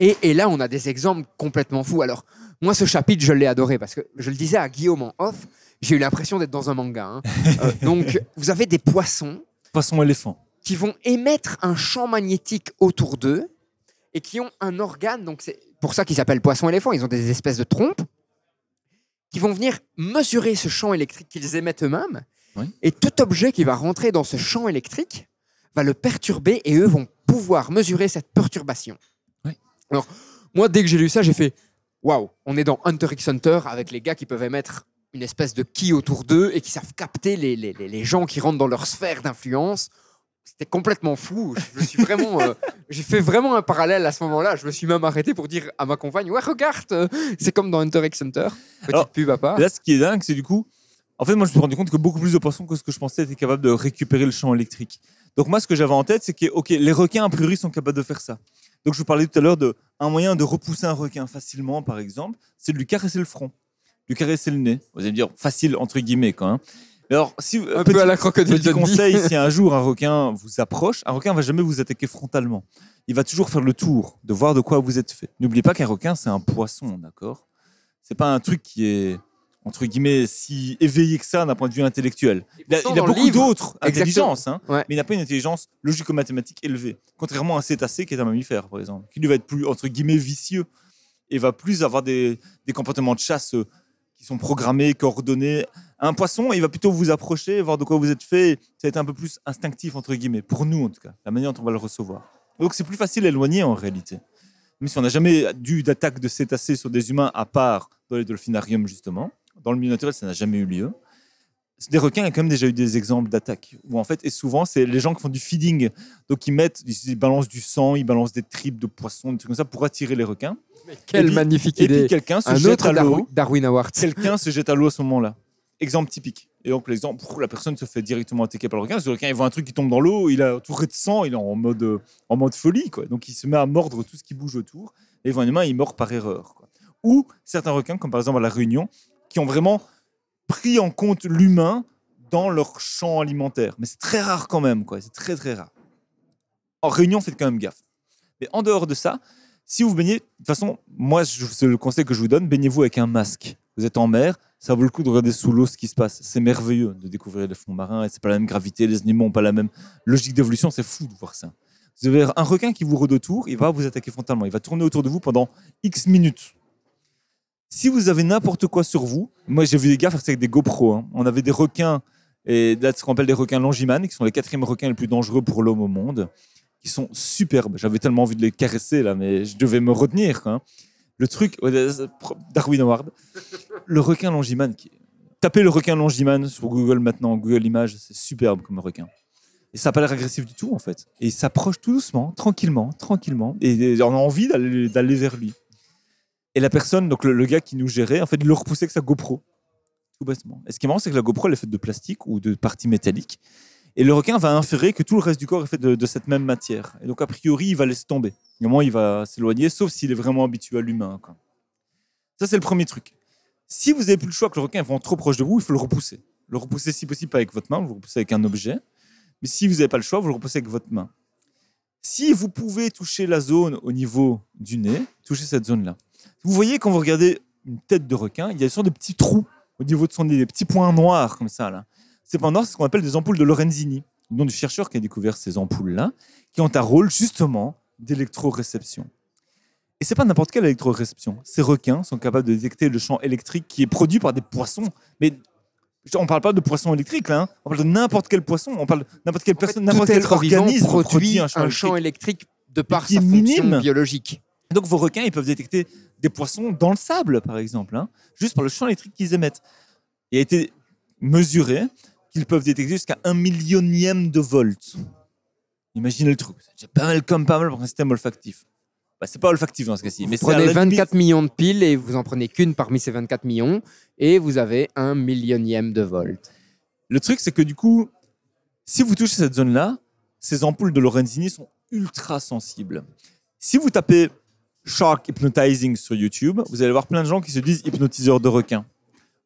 Et, et là, on a des exemples complètement fous. Alors, moi, ce chapitre, je l'ai adoré parce que je le disais à Guillaume en off, j'ai eu l'impression d'être dans un manga. hein. [LAUGHS] Euh, donc, vous avez des poissons Poisson éléphant. qui vont émettre un champ magnétique autour d'eux et qui ont un organe, donc c'est pour ça qu'ils s'appellent poissons-éléphants, ils ont des espèces de trompes, qui vont venir mesurer ce champ électrique qu'ils émettent eux-mêmes. Oui. Et tout objet qui va rentrer dans ce champ électrique va le perturber et eux vont pouvoir mesurer cette perturbation. Oui. Alors, moi, dès que j'ai lu ça, j'ai fait Waouh, on est dans Hunter x Hunter avec les gars qui peuvent émettre une espèce de qui autour d'eux et qui savent capter les, les- les- les gens qui rentrent dans leur sphère d'influence. C'était complètement fou. Je me suis vraiment, euh, j'ai fait vraiment un parallèle à ce moment-là. Je me suis même arrêté pour dire à ma compagne Ouais, regarde, euh, c'est comme dans Hunter x Hunter. Petite Alors, pub à part. Là, ce qui est dingue, c'est du coup, en fait, moi, je me suis rendu compte que beaucoup plus de poissons que ce que je pensais étaient capables de récupérer le champ électrique. Donc, moi, ce que j'avais en tête, c'est que, OK, les requins, a priori, sont capables de faire ça. Donc, je vous parlais tout à l'heure de un moyen de repousser un requin facilement, par exemple, c'est de lui caresser le front, lui caresser le nez. Vous allez me dire, facile, entre guillemets, quoi. hein. Alors, si, Un petit, peu à la crocodile petit conseil, si un [LAUGHS] jour un requin vous approche, un requin va jamais vous attaquer frontalement. Il va toujours faire le tour de voir de quoi vous êtes fait. N'oubliez pas qu'un requin, c'est un poisson, d'accord? C'est pas un truc qui est entre guillemets si éveillé que ça d'un point de vue intellectuel. Il a, il beaucoup d'autres intelligences, hein, Ouais. mais il n'a pas une intelligence logico-mathématique élevée. Contrairement à un cétacé qui est un mammifère, par exemple, qui lui va être plus entre guillemets vicieux et va plus avoir des, des comportements de chasse euh, sont programmés, coordonnés. Un poisson, il va plutôt vous approcher, voir de quoi vous êtes fait. Ça va être un peu plus instinctif, entre guillemets, pour nous en tout cas, la manière dont on va le recevoir. Donc c'est plus facile à éloigner en réalité. Même si on n'a jamais eu d'attaque de cétacés sur des humains, à part dans les dolphinariums justement. Dans le milieu naturel, ça n'a jamais eu lieu. Des requins, il y a quand même déjà eu des exemples d'attaques. Où en fait, et souvent, c'est les gens qui font du feeding. Donc ils mettent, ils, balancent du sang, ils balancent des tripes de poissons, des trucs comme ça pour attirer les requins. Quelle Et puis- magnifique Et puis idée. quelqu'un se Un jette à l'eau. Darwin, Award. [LAUGHS] Quelqu'un se jette à l'eau à ce moment-là. Exemple typique. Et donc, l'exemple, la personne se fait directement attaquer par le requin. Le requin, il voit un truc qui tombe dans l'eau, il a entouré de sang, il est en mode, euh, en mode folie. Quoi. Donc, il se met à mordre tout ce qui bouge autour. Et il voit un humain, il mord par erreur. Quoi. Ou certains requins, comme par exemple à La Réunion, qui ont vraiment pris en compte l'humain dans leur champ alimentaire. Mais c'est très rare quand même. quoi. C'est très, très rare. En Réunion, faites quand même gaffe. Mais en dehors de ça, si vous baignez, de toute façon, moi, c'est le conseil que je vous donne, baignez-vous avec un masque. Vous êtes en mer, ça vaut le coup de regarder sous l'eau ce qui se passe. C'est merveilleux de découvrir les fonds marins, et c'est pas la même gravité, les animaux n'ont pas la même logique d'évolution, c'est fou de voir ça. Vous avez un requin qui vous rôde autour, il va vous attaquer frontalement, il va tourner autour de vous pendant X minutes. Si vous avez n'importe quoi sur vous, moi j'ai vu des gars faire ça avec des GoPro. hein. On avait des requins, et là ce qu'on appelle des requins longimanes, qui sont les quatrièmes requins les plus dangereux pour l'homme au monde, qui sont superbes. J'avais tellement envie de les caresser là, mais je devais me retenir. hein. Le truc, c'est pro- Darwin Award, le requin longimane. Qui... Tapez le requin longimane sur Google maintenant, Google Images, c'est superbe comme requin. Et ça n'a pas l'air agressif du tout en fait. Et il s'approche tout doucement, tranquillement, tranquillement, et on a envie d'aller vers lui. Et la personne, donc le, gars qui nous gérait, en fait, il le repoussait avec sa GoPro. Tout bêtement. Et ce qui est marrant, c'est que la GoPro, elle est faite de plastique ou de parties métalliques. Et le requin va inférer que tout le reste du corps est fait de, cette même matière. Et donc, a priori, il va laisser tomber. Il va s'éloigner, sauf s'il est vraiment habitué à l'humain. Ça, c'est le premier truc. Si vous n'avez plus le choix que le requin est trop proche de vous, il faut le repousser. Le repousser, si possible, avec votre main, vous le repoussez avec un objet. Mais si vous n'avez pas le choix, vous le repoussez avec votre main. Si vous pouvez toucher la zone au niveau du nez, touchez cette zone-là. Vous voyez, quand vous regardez une tête de requin, il y a une sorte de petits trous au niveau de son nez, des petits points noirs comme ça. Là. Ces points noirs, c'est ce qu'on appelle des ampoules de Lorenzini, le nom du chercheur qui a découvert ces ampoules-là, qui ont un rôle justement d'électroréception. Et c'est pas n'importe quelle électroréception. Ces requins sont capables de détecter le champ électrique qui est produit par des poissons. Mais on parle pas de poissons électriques là, hein. on parle de n'importe quel poisson, on parle de n'importe quelle En fait, personne, n'importe quel organisme produit un électrique. champ électrique de par sa fonction biologique. Donc vos requins, ils peuvent détecter des poissons dans le sable, par exemple, hein, juste par le champ électrique qu'ils émettent. Il a été mesuré qu'ils peuvent détecter jusqu'à un millionième de volts. Imaginez le truc. C'est pas mal comme pas mal pour un système olfactif. Bah, c'est pas olfactif dans ce cas-ci. Mais Vous prenez la limite- 24 millions de piles et vous en prenez qu'une parmi ces 24 millions et vous avez un millionième de volt. Le truc, c'est que du coup, si vous touchez cette zone-là, ces ampoules de Lorenzini sont ultra sensibles. Si vous tapez Shark Hypnotizing sur YouTube, vous allez voir plein de gens qui se disent hypnotiseurs de requins.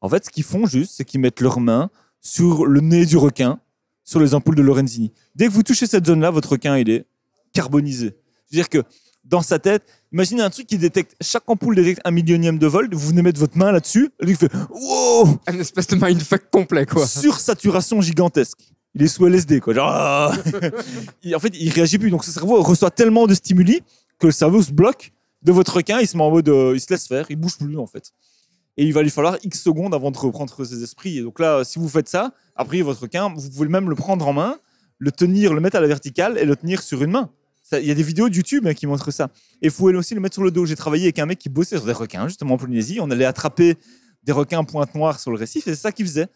En fait, ce qu'ils font juste, c'est qu'ils mettent leurs mains sur le nez du requin, sur les ampoules de Lorenzini. Dès que vous touchez cette zone-là, votre requin, il est carbonisé. C'est-à-dire que dans sa tête, imaginez un truc qui détecte, chaque ampoule détecte un millionième de volt, vous venez mettre votre main là-dessus, et lui il fait Wow Un espèce de mindfuck complet, quoi. Sursaturation gigantesque. Il est sous LSD, quoi. Genre, ah. [LAUGHS] En fait, il réagit plus. Donc, ce cerveau reçoit tellement de stimuli que le cerveau se bloque de votre requin. Il se met en mode, euh, il se laisse faire, il bouge plus, en fait. Et il va lui falloir X secondes avant de reprendre ses esprits. Et donc là, si vous faites ça, après votre requin, vous pouvez même le prendre en main, le tenir, le mettre à la verticale et le tenir sur une main. Il y a des vidéos YouTube hein, qui montrent ça. Et vous pouvez aussi le mettre sur le dos. J'ai travaillé avec un mec qui bossait sur des requins, justement en Polynésie. On allait attraper des requins pointe noire sur le récif et c'est ça qu'il faisait.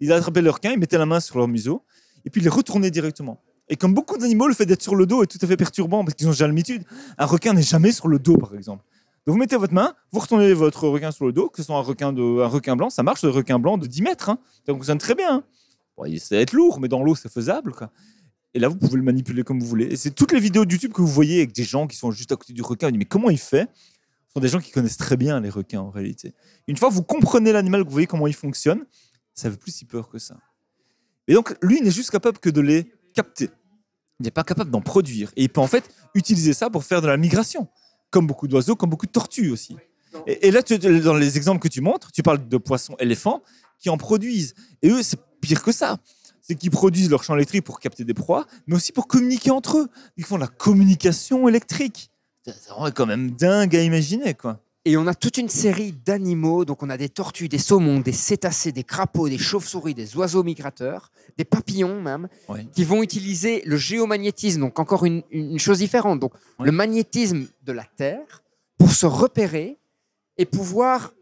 Il attrapait le requin, il mettait la main sur leur museau et puis il les retournait directement. Et comme beaucoup d'animaux, le fait d'être sur le dos est tout à fait perturbant parce qu'ils ont déjà l'habitude. Un requin n'est jamais sur le dos, par exemple. Donc vous mettez votre main, vous retournez votre requin sur le dos, que ce soit un requin, blanc, ça marche, le requin blanc de 10 mètres. hein. Ça fonctionne très bien. hein. Bon, ça va être lourd, mais dans l'eau, c'est faisable. Et là, vous pouvez le manipuler comme vous voulez. Et c'est toutes les vidéos de YouTube que vous voyez avec des gens qui sont juste à côté du requin. Dites, mais comment il fait? Ce sont des gens qui connaissent très bien les requins en réalité. Une fois que vous comprenez l'animal, que vous voyez comment il fonctionne, ça fait plus si peur que ça. Et donc, lui, n'est juste capable que de les capter. N'est pas capable d'en produire. Et il peut en fait utiliser ça pour faire de la migration, comme beaucoup d'oiseaux, comme beaucoup de tortues aussi. Et, là, tu- dans les exemples que tu montres, tu parles de poissons éléphants qui en produisent. Et eux, c'est pire que ça. C'est qu'ils produisent leur champ électrique pour capter des proies, mais aussi pour communiquer entre eux. Ils font de la communication électrique. C'est quand même dingue à imaginer, quoi. Et on a toute une série d'animaux. Donc, on a des tortues, des saumons, des cétacés, des crapauds, des chauves-souris, des oiseaux migrateurs, des papillons même, qui vont utiliser le géomagnétisme. Donc, encore une, une chose différente. Donc, le magnétisme de la Terre pour se repérer et pouvoir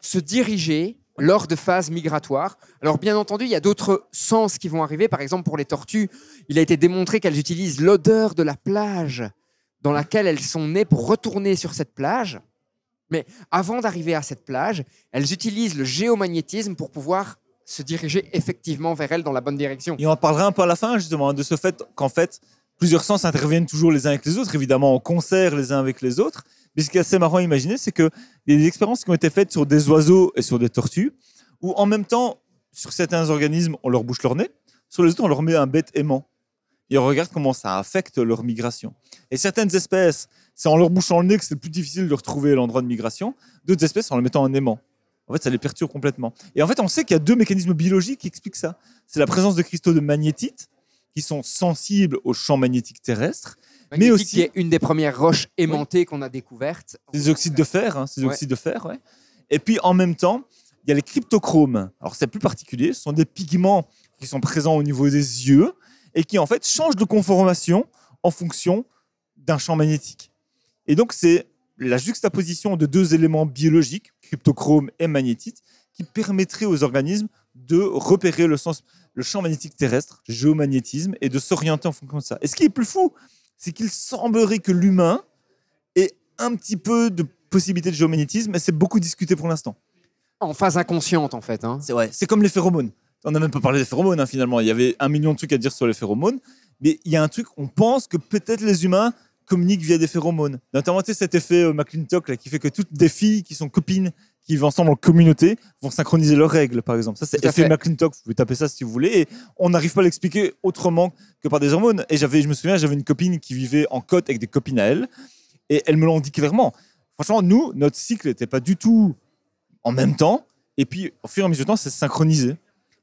se diriger lors de phases migratoires. Alors, bien entendu, il y a d'autres sens qui vont arriver. Par exemple, pour les tortues, il a été démontré qu'elles utilisent l'odeur de la plage dans laquelle elles sont nées pour retourner sur cette plage. Mais avant d'arriver à cette plage, elles utilisent le géomagnétisme pour pouvoir se diriger effectivement vers elle dans la bonne direction. Et on en parlera un peu à la fin, justement, de ce fait qu'en fait, plusieurs sens interviennent toujours les uns avec les autres, évidemment en concert les uns avec les autres. Mais ce qui est assez marrant à imaginer, c'est qu'il y a des expériences qui ont été faites sur des oiseaux et sur des tortues, où en même temps, sur certains organismes, on leur bouche leur nez, sur les autres, on leur met un bête aimant. Et on regarde comment ça affecte leur migration. Et certaines espèces, c'est en leur bouchant le nez que c'est le plus difficile de retrouver l'endroit de migration. D'autres espèces, en leur mettant un aimant. En fait, ça les perturbe complètement. Et en fait, on sait qu'il y a deux mécanismes biologiques qui expliquent ça. C'est la présence de cristaux de magnétite qui sont sensibles au champ magnétique terrestre, mais Magnétique, aussi qui est une des premières roches aimantées qu'on a découvertes. des oxydes de fer, hein, ces Ouais. oxydes de fer, ouais. Et puis en même temps, il y a les cryptochromes. Alors c'est plus particulier, ce sont des pigments qui sont présents au niveau des yeux et qui en fait changent de conformation en fonction d'un champ magnétique. Et donc c'est la juxtaposition de deux éléments biologiques, cryptochrome et magnétite, qui permettrait aux organismes de repérer le, sens, le champ magnétique terrestre, géomagnétisme, et de s'orienter en fonction de ça. Et ce qui est plus fou, c'est qu'il semblerait que l'humain ait un petit peu de possibilité de géomagnétisme, mais c'est beaucoup discuté pour l'instant. En phase inconsciente, en fait. hein. C'est ouais, c'est comme les phéromones. On n'a même pas parlé des phéromones hein, finalement. Il y avait un million de trucs à dire sur les phéromones, mais il y a un truc. On pense que peut-être les humains communiquent via des phéromones. Notamment, tu sais, cet effet euh, McClintock là, qui fait que toutes des filles qui sont copines, qui vivent ensemble en communauté, vont synchroniser leurs règles, par exemple. Ça, c'est effet fait. McClintock. Vous pouvez taper ça si vous voulez. Et on n'arrive pas à l'expliquer autrement que par des hormones. Et j'avais, je me souviens, j'avais une copine qui vivait en côte avec des copines à elle, et elle me l'ont dit clairement. Franchement, nous, notre cycle n'était pas du tout en même temps. Et puis, au fur et à mesure du temps, c'est synchronisé. Et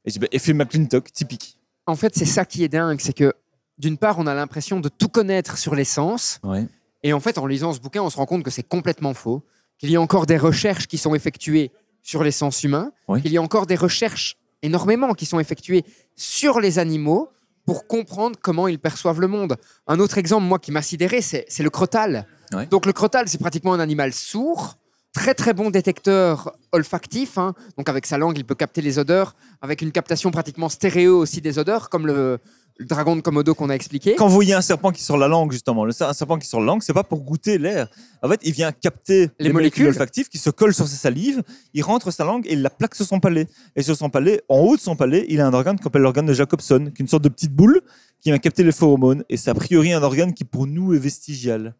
j'ai dit, bah, effet McClintock, typique. En fait, c'est ça qui est dingue, c'est que d'une part, on a l'impression de tout connaître sur les sens, Ouais. et en fait, en lisant ce bouquin, on se rend compte que c'est complètement faux, qu'il y a encore des recherches qui sont effectuées sur les sens humains, Oui. qu'il y a encore des recherches énormément qui sont effectuées sur les animaux pour comprendre comment ils perçoivent le monde. Un autre exemple, moi, qui m'a sidéré, c'est c'est le crotal. Ouais. Donc le crotal, c'est pratiquement un animal sourd, très très bon détecteur olfactif. hein. Donc avec sa langue, il peut capter les odeurs, avec une captation pratiquement stéréo aussi des odeurs, comme le, le dragon de Komodo qu'on a expliqué. Quand vous voyez un serpent qui sort la langue, justement, le un serpent qui sort la langue, c'est pas pour goûter l'air. En fait, il vient capter les, molécules. olfactives qui se collent sur ses salives, il rentre sa langue et il la plaque sur son palais. Et sur son palais, en haut de son palais, il a un organe qu'on appelle l'organe de Jacobson, qui est une sorte de petite boule qui vient capter les phéromones. Et c'est a priori un organe qui, pour nous, est vestigial.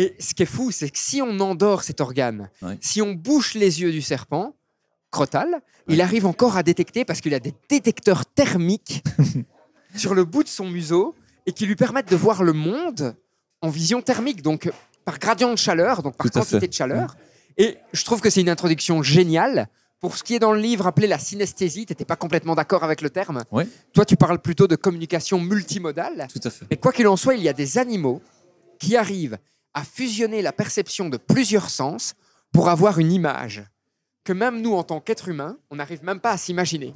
Et ce qui est fou, c'est que si on endort cet organe, Ouais. si on bouche les yeux du serpent, crotal, il arrive encore à détecter, parce qu'il a des détecteurs thermiques [LAUGHS] sur le bout de son museau, et qui lui permettent de voir le monde en vision thermique, donc par gradient de chaleur, donc par quantité fait. de chaleur. Et je trouve que c'est une introduction géniale. Pour ce qui est dans le livre appelé la synesthésie, tu n'étais pas complètement d'accord avec le terme. Ouais. Toi, tu parles plutôt de communication multimodale. Tout à fait. Mais quoi qu'il en soit, il y a des animaux qui arrivent à fusionner la perception de plusieurs sens pour avoir une image que même nous, en tant qu'êtres humains, on n'arrive même pas à s'imaginer.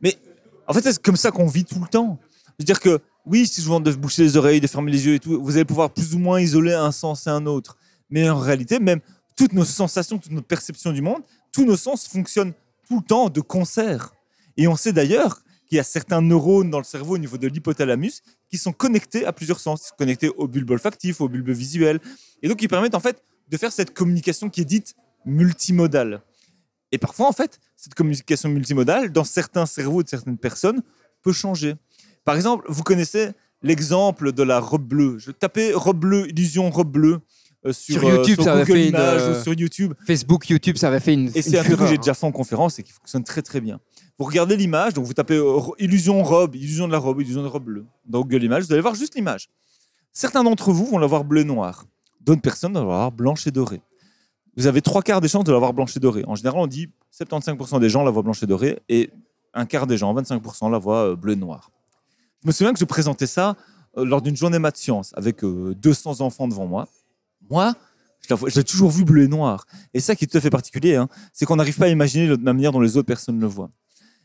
Mais en fait, c'est comme ça qu'on vit tout le temps. C'est-à-dire que, oui, si je vous demande de boucher les oreilles, de fermer les yeux et tout, vous allez pouvoir plus ou moins isoler un sens et un autre. Mais en réalité, même toutes nos sensations, toute notre perception du monde, tous nos sens fonctionnent tout le temps de concert. Et on sait d'ailleurs qu'il y a certains neurones dans le cerveau au niveau de l'hypothalamus qui sont connectés à plusieurs sens, connectés au bulbe olfactif, au bulbe visuel, et donc qui permettent en fait de faire cette communication qui est dite multimodale. Et parfois, en fait, cette communication multimodale, dans certains cerveaux de certaines personnes, peut changer. Par exemple, vous connaissez l'exemple de la robe bleue. Je tapais robe bleue, illusion robe bleue euh, sur, Sur YouTube, sur ça avait fait une, euh, sur YouTube. Facebook, YouTube, ça avait fait une, Et c'est un truc que j'ai hein. déjà fait en conférence et qui fonctionne très très bien. Vous regardez l'image, donc vous tapez euh, illusion robe, illusion de la robe, illusion de robe bleue. Dans Google Images, vous allez voir juste l'image. Certains d'entre vous vont l'avoir bleu noir. D'autres personnes vont l'avoir blanche et dorée. Vous avez trois quarts des chances de l'avoir blanche et dorée. En général, on dit 75% des gens la voient blanche et dorée et un quart des gens, 25%, la voient euh, bleu noir. Je me souviens que je présentais ça euh, lors d'une journée maths sciences avec euh, 200 enfants devant moi. Moi, je la l'ai toujours vu bleu et noir. Et ça qui est tout à fait particulier, hein, c'est qu'on n'arrive pas à imaginer la manière dont les autres personnes le voient.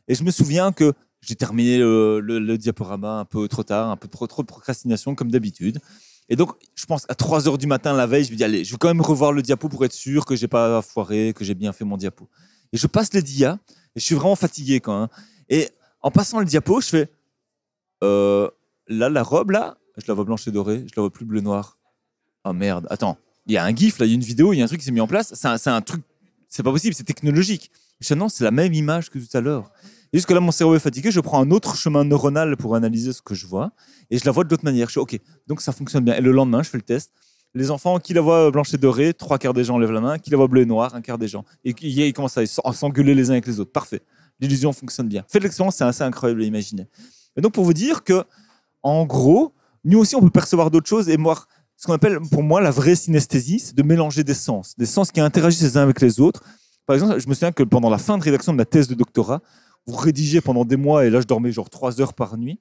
Et je me souviens que j'ai terminé le, le- le diaporama un peu trop tard, un peu trop, de procrastination comme d'habitude. Et donc, je pense à 3 heures du matin la veille, je me dis, allez, je vais quand même revoir le diapo pour être sûr que j'ai pas foiré, que j'ai bien fait mon diapo. Et je passe les dias, et je suis vraiment fatigué quand même. Et en passant le diapo, je fais, euh, là, la robe, là, je la vois blanche et dorée, je la vois plus bleu noir. Ah merde, attends, il y a un gif, là, il y a une vidéo, il y a un truc qui s'est mis en place. C'est un, un truc, c'est pas possible, c'est technologique. Je dis, non, c'est la même image que tout à l'heure. Et jusque là, mon cerveau est fatigué, je prends un autre chemin neuronal pour analyser ce que je vois, et je la vois de l'autre manière. Je suis ok, donc ça fonctionne bien. Et le lendemain, je fais le test. Les enfants qui la voient blanche et dorée, trois quarts des gens lèvent la main, qui la voient bleu et noir, un quart des gens. Et ils commencent à s'engueuler les uns avec les autres. Parfait. L'illusion fonctionne bien. Faites l'expérience, c'est assez incroyable à imaginer. Et donc, pour vous dire que, en gros, nous aussi, on peut percevoir d'autres choses et voir ce qu'on appelle, pour moi, la vraie synesthésie, c'est de mélanger des sens, des sens qui interagissent les uns avec les autres. Par exemple, je me souviens que pendant la fin de rédaction de ma thèse de doctorat, vous rédigez pendant des mois et là, je dormais genre trois heures par nuit.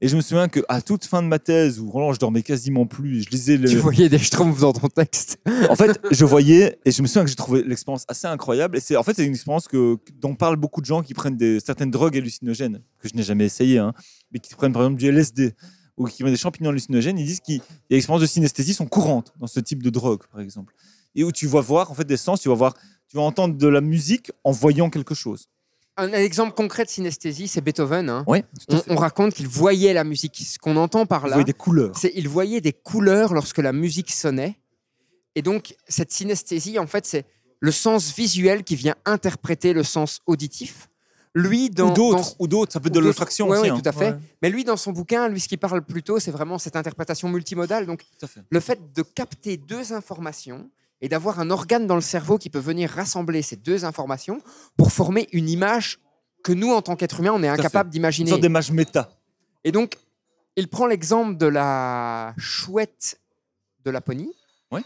Et je me souviens qu'à toute fin de ma thèse, où vraiment je dormais quasiment plus, je lisais le, Tu voyais des schtroumpfs dans ton texte. en fait, [LAUGHS] je voyais et je me souviens que j'ai trouvé l'expérience assez incroyable. Et c'est en fait c'est une expérience que dont parlent beaucoup de gens qui prennent des certaines drogues hallucinogènes que je n'ai jamais essayé, hein, mais qui prennent par exemple du LSD ou qui prennent des champignons hallucinogènes. Ils disent qu'il y a des expériences de synesthésie sont courantes dans ce type de drogue, par exemple, et où tu vas voir en fait des sens, tu vas voir, tu vas entendre de la musique en voyant quelque chose. Un exemple concret de synesthésie, c'est Beethoven. hein. On, on raconte qu'il voyait la musique. Ce qu'on entend par là, voyez des couleurs. c'est il voyait des couleurs lorsque la musique sonnait. Et donc, cette synesthésie, en fait, c'est le sens visuel qui vient interpréter le sens auditif. Lui, dans, ou d'autres, ou d'autres, ça peut être de ouais, aussi. ouais, hein. tout à fait. Ouais, Mais lui, dans son bouquin, lui, ce qui parle plutôt, c'est vraiment cette interprétation multimodale. Donc, fait. le fait de capter deux informations et d'avoir un organe dans le cerveau qui peut venir rassembler ces deux informations pour former une image que nous, en tant qu'être humain, on est incapable Une d'imaginer. sorte d'image méta. Et donc, il prend l'exemple de la chouette de Laponie, Ouais.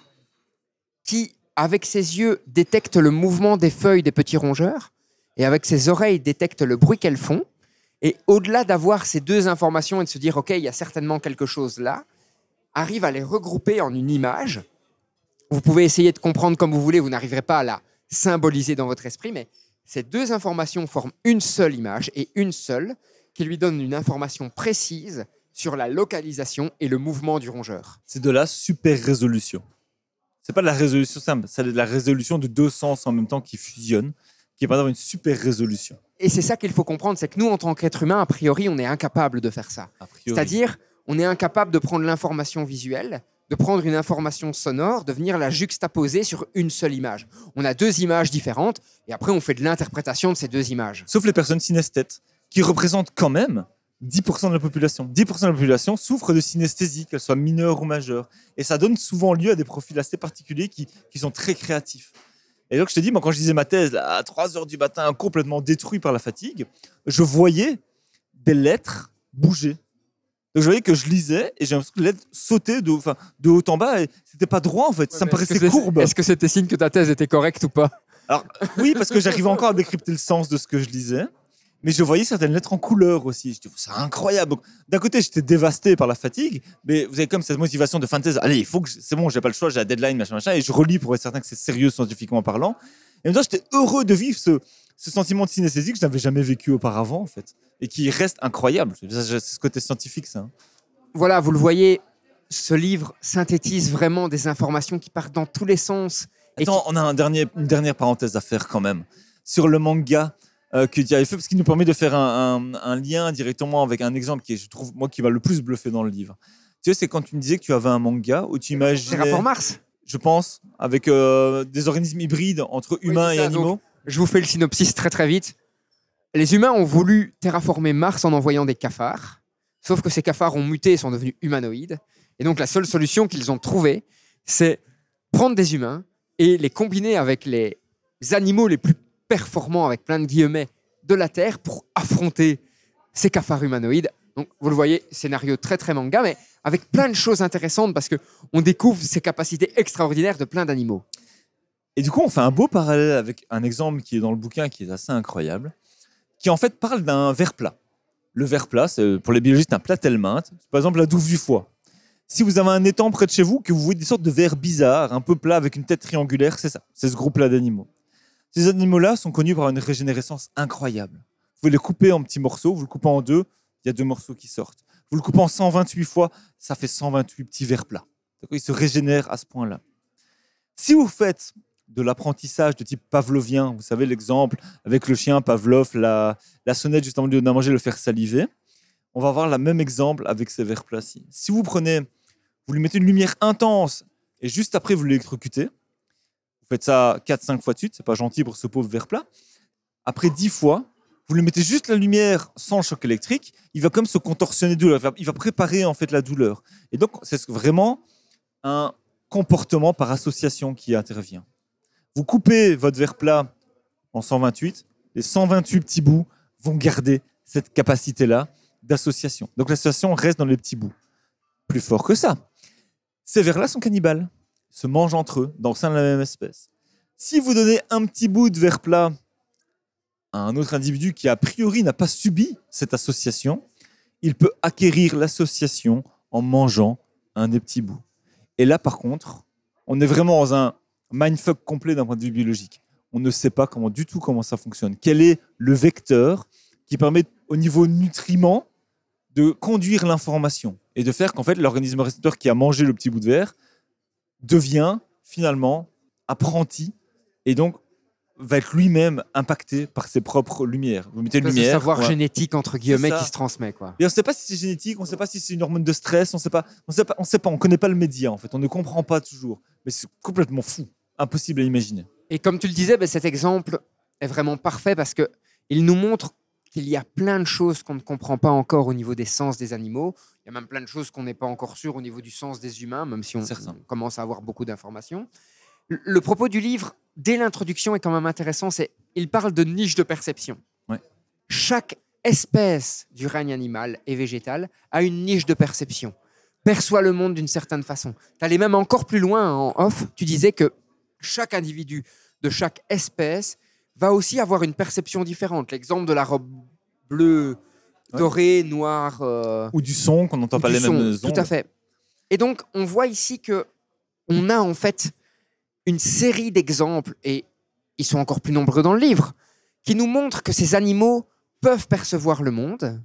qui, avec ses yeux, détecte le mouvement des feuilles des petits rongeurs, et avec ses oreilles, détecte le bruit qu'elles font. Et au-delà d'avoir ces deux informations et de se dire, OK, il y a certainement quelque chose là, arrive à les regrouper en une image. Vous pouvez essayer de comprendre comme vous voulez, vous n'arriverez pas à la symboliser dans votre esprit, mais ces deux informations forment une seule image et une seule qui lui donne une information précise sur la localisation et le mouvement du rongeur. C'est de la super résolution. C'est pas de la résolution simple, c'est de la résolution de deux sens en même temps qui fusionnent, qui va avoir une super résolution. Et c'est ça qu'il faut comprendre, c'est que nous, en tant qu'être humain, a priori, on est incapable de faire ça. C'est-à-dire, on est incapable de prendre l'information visuelle, de prendre une information sonore, de venir la juxtaposer sur une seule image. On a deux images différentes, et après, on fait de l'interprétation de ces deux images. Sauf les personnes synesthètes, qui représentent quand même 10% de la population. 10% de la population souffre de synesthésie, qu'elle soit mineure ou majeure. Et ça donne souvent lieu à des profils assez particuliers qui, sont très créatifs. Et donc, je te dis, moi, quand je lisais ma thèse à 3 heures du matin, complètement détruit par la fatigue, je voyais des lettres bouger. Donc, je voyais que je lisais et j'ai l'impression que lettres sautaient de, enfin, de haut en bas et c'était pas droit, en fait. ça me paraissait courbe. Est-ce que c'était signe que ta thèse était correcte ou pas? Alors, oui, parce que j'arrivais encore à décrypter le sens de ce que je lisais. Mais je voyais certaines lettres en couleur aussi. Je dis, c'est incroyable. D'un côté, j'étais dévasté par la fatigue, mais vous avez comme cette motivation de thèse. Allez, il faut que je- c'est bon, j'ai pas le choix, j'ai la deadline, machin, machin, et je relis pour être certain que c'est sérieux scientifiquement parlant. Et en même temps, j'étais heureux de vivre ce, ce sentiment de synesthésie que je n'avais jamais vécu auparavant, en fait, et qui reste incroyable. C'est ce côté scientifique, ça. hein. Voilà, vous le voyez, ce livre synthétise vraiment des informations qui partent dans tous les sens. Et Attends, on a un dernier, une dernière parenthèse à faire quand même sur le manga euh, que tu avais fait, parce qu'il nous permet de faire un, un- un lien directement avec un exemple qui est, je trouve, moi, qui m'a le plus bluffé dans le livre. Tu sais, c'est quand tu me disais que tu avais un manga où tu imaginais, Terraform Mars. je pense, avec euh, des organismes hybrides entre humains et ça, animaux. donc. Je vous fais le synopsis très très vite. Les humains ont voulu terraformer Mars en envoyant des cafards, sauf que ces cafards ont muté et sont devenus humanoïdes. Et donc la seule solution qu'ils ont trouvée, c'est prendre des humains et les combiner avec les animaux les plus performants, avec plein de guillemets, de la Terre pour affronter ces cafards humanoïdes. Donc vous le voyez, scénario très très manga, mais avec plein de choses intéressantes parce que on découvre ces capacités extraordinaires de plein d'animaux. Et du coup, on fait un beau parallèle avec un exemple qui est dans le bouquin qui est assez incroyable, qui en fait parle d'un verre plat. Le verre plat, c'est pour les biologistes un plat par exemple la douve du foie. Si vous avez un étang près de chez vous, que vous voyez des sortes de verres bizarres, un peu plats avec une tête triangulaire, c'est ça, c'est ce groupe-là d'animaux. Ces animaux-là sont connus par une régénérescence incroyable. Vous les couper en petits morceaux, vous le coupez en deux, il y a deux morceaux qui sortent. Vous le coupez en 128 fois, ça fait 128 petits verres plats. Ils se régénèrent à ce point-là. Si vous faites de l'apprentissage de type pavlovien, vous savez l'exemple avec le chien Pavlov, la, sonnette juste lui donner à manger, le faire saliver, on va avoir le même exemple avec ces verres plats-ci. Si vous prenez, vous lui mettez une lumière intense et juste après vous l'électrocutez, faites ça 4-5 fois de suite, c'est pas gentil pour ce pauvre verre plat. Après 10 fois, vous lui mettez juste la lumière sans le choc électrique, il va comme se contorsionner de douleur, il va- préparer en fait la douleur. Et donc c'est vraiment un comportement par association qui intervient. Vous coupez votre verre plat en 128, les 128 petits bouts vont garder cette capacité-là d'association. Donc l'association reste dans les petits bouts. Plus fort que ça, ces vers-là sont cannibales, se mangent entre eux dans le sein de la même espèce. Si vous donnez un petit bout de verre plat à un autre individu qui a priori n'a pas subi cette association, il peut acquérir l'association en mangeant un des petits bouts. Et là, par contre, on est vraiment dans un mindfuck complet d'un point de vue biologique. On ne sait pas comment du tout comment ça fonctionne. Quel est le vecteur qui permet au niveau nutriments de conduire l'information et de faire qu'en fait l'organisme récepteur qui a mangé le petit bout de verre devient finalement apprenti et donc va être lui-même impacté par ses propres lumières. Vous mettez une Ce lumière. savoir génétique entre guillemets qui se transmet quoi. Et on ne sait pas si c'est génétique, on ne sait pas si c'est une hormone de stress, on ne sait pas, on sait pas, on sait pas, on connaît pas le média en fait, on ne comprend pas toujours. Mais c'est complètement fou, impossible à imaginer. Et comme tu le disais, ben, cet exemple est vraiment parfait parce que il nous montre qu'il y a plein de choses qu'on ne comprend pas encore au niveau des sens des animaux. Il y a même plein de choses qu'on n'est pas encore sûr au niveau du sens des humains, même si on, commence à avoir beaucoup d'informations. Le, le propos du livre, dès l'introduction, est quand même intéressant. C'est il parle de niche de perception. Ouais. Chaque espèce du règne animal et végétal a une niche de perception, perçoit le monde d'une certaine façon. Tu allais même encore plus loin en off. Tu disais que chaque individu de chaque espèce va aussi avoir une perception différente. L'exemple de la robe bleue, Ouais. dorée, noire. euh, Ou du son, qu'on n'entend pas les son, mêmes Tout ondes. à fait. Et donc, on voit ici que on a en fait une série d'exemples, et ils sont encore plus nombreux dans le livre, qui nous montrent que ces animaux peuvent percevoir le monde.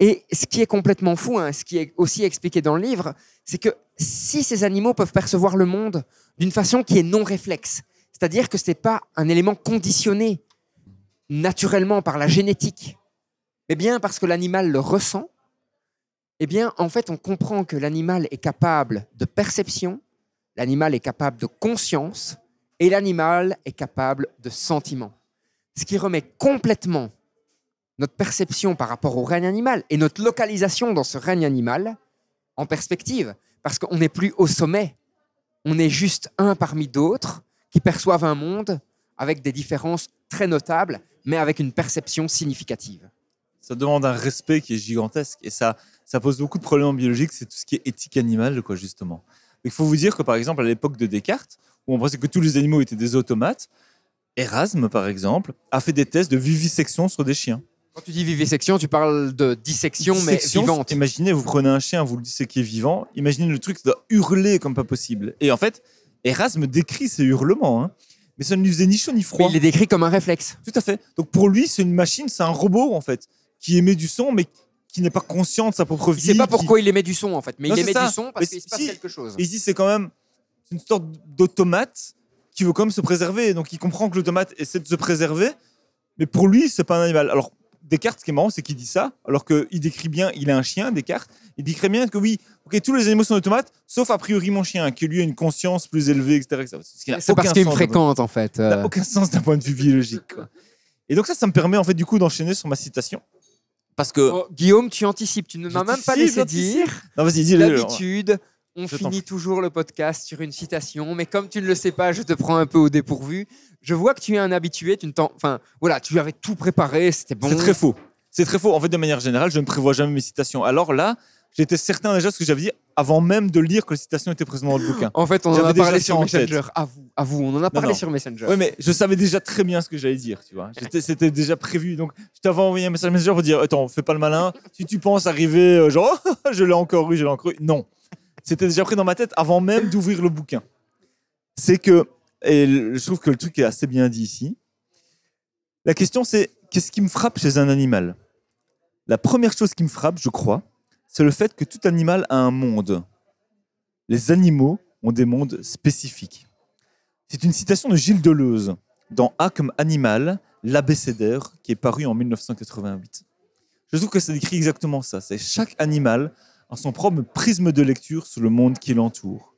Et ce qui est complètement fou, hein, ce qui est aussi expliqué dans le livre, c'est que si ces animaux peuvent percevoir le monde d'une façon qui est non réflexe, c'est-à-dire que ce n'est pas un élément conditionné naturellement par la génétique, mais bien parce que l'animal le ressent, eh bien, en fait, on comprend que l'animal est capable de perception, l'animal est capable de conscience, et l'animal est capable de sentiment. Ce qui remet complètement notre perception par rapport au règne animal et notre localisation dans ce règne animal en perspective, parce qu'on n'est plus au sommet, on est juste un parmi d'autres qui perçoivent un monde avec des différences très notables, mais avec une perception significative. Ça demande un respect qui est gigantesque. Et ça, ça pose beaucoup de problèmes en biologique. C'est tout ce qui est éthique animale, quoi, justement. Il faut vous dire que, par exemple, à l'époque de Descartes, où on pensait que tous les animaux étaient des automates, Erasme, par exemple, a fait des tests de vivisection sur des chiens. Quand tu dis vivisection, tu parles de dissection, mais vivante. Imaginez, vous prenez un chien, vous le disséquez vivant. Imaginez le truc, ça doit hurler comme pas possible. Et en fait, Erasme décrit ces hurlements. hein. Mais ça ne lui faisait ni chaud ni Mais froid. il est décrit comme un réflexe. Tout à fait. Donc pour lui, c'est une machine, c'est un robot, en fait, qui émet du son, mais qui n'est pas conscient de sa propre Il vie. ne sait pas qui- pourquoi il émet du son, en fait. Mais Non, il c'est émet ça. du son parce qu'il se passe si- quelque chose. Et ici, c'est quand même une sorte d'automate qui veut quand même se préserver. Donc il comprend que l'automate essaie de se préserver, mais pour lui, c'est pas un animal. Alors Descartes, ce qui est marrant, c'est qu'il dit ça, alors qu'il décrit bien, il a un chien, Descartes, il décrit bien que oui, ok, tous les animaux sont automates, sauf a priori mon chien, qui lui a une conscience plus élevée, etc. Ce C'est parce qu'il me fréquente, en fait. point- n'a euh. aucun sens d'un point de vue biologique. quoi. Et donc ça, ça me permet en fait du coup d'enchaîner sur ma citation. Parce que... Oh, Guillaume, tu anticipes. Tu ne m'as même pas laissé dire. Non, vas-y, dis-le. D'habitude, on Je finit toujours le podcast sur une citation, mais comme tu ne le sais pas, je te prends un peu au dépourvu. Je vois que tu es un habitué. Tu ne t'en- enfin, voilà, tu avais tout préparé, c'était bon. C'est très faux. C'est très faux. En fait, de manière générale, je ne prévois jamais mes citations. Alors là, j'étais certain déjà de ce que j'avais dit avant même de lire que les citations étaient présentes dans le bouquin. En fait, on en a parlé sur. Messenger. À vous, à vous, on en a parlé non. sur Messenger. Oui, mais je savais déjà très bien ce que j'allais dire, tu vois. C'était déjà prévu. Donc, je t'avais envoyé un message Messenger pour dire Attends, fais pas le malin. Si tu penses arriver, euh, genre, [LAUGHS] je l'ai encore eu, je l'ai encore eu. Non. C'était déjà pris dans ma tête avant même d'ouvrir le bouquin. C'est que, et je trouve que le truc est assez bien dit ici. La question, c'est qu'est-ce qui me frappe chez un animal? La première chose qui me frappe, je crois, c'est le fait que tout animal a un monde. Les animaux ont des mondes spécifiques. C'est une citation de Gilles Deleuze dans A comme animal, l'abécédaire, qui est paru en 1988. Je trouve que ça décrit exactement ça. C'est chaque animal a son propre prisme de lecture sur le monde qui l'entoure.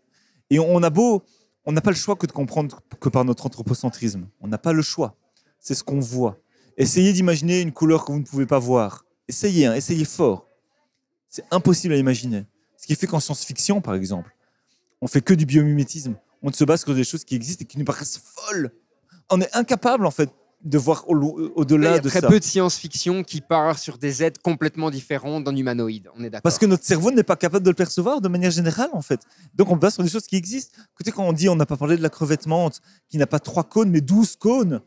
Et on a beau, on n'a pas le choix que de comprendre que par notre anthropocentrisme. On n'a pas le choix. C'est ce qu'on voit. Essayez d'imaginer une couleur que vous ne pouvez pas voir. Essayez, hein, essayez fort. C'est impossible à imaginer. Ce qui fait qu'en science-fiction, par exemple, on fait que du biomimétisme. On se base sur des choses qui existent et qui nous paraissent folles. On est incapable, en fait, de voir au- Il y au-delà a de très ça. peu de science-fiction qui part sur des êtres complètement différents d'un humanoïde. On est d'accord. Parce que notre cerveau n'est pas capable de le percevoir de manière générale, en fait. Donc, on base sur des choses qui existent. Écoutez, quand on dit, on n'a pas parlé de la crevette menthe, qui n'a pas trois cônes, mais douze cônes.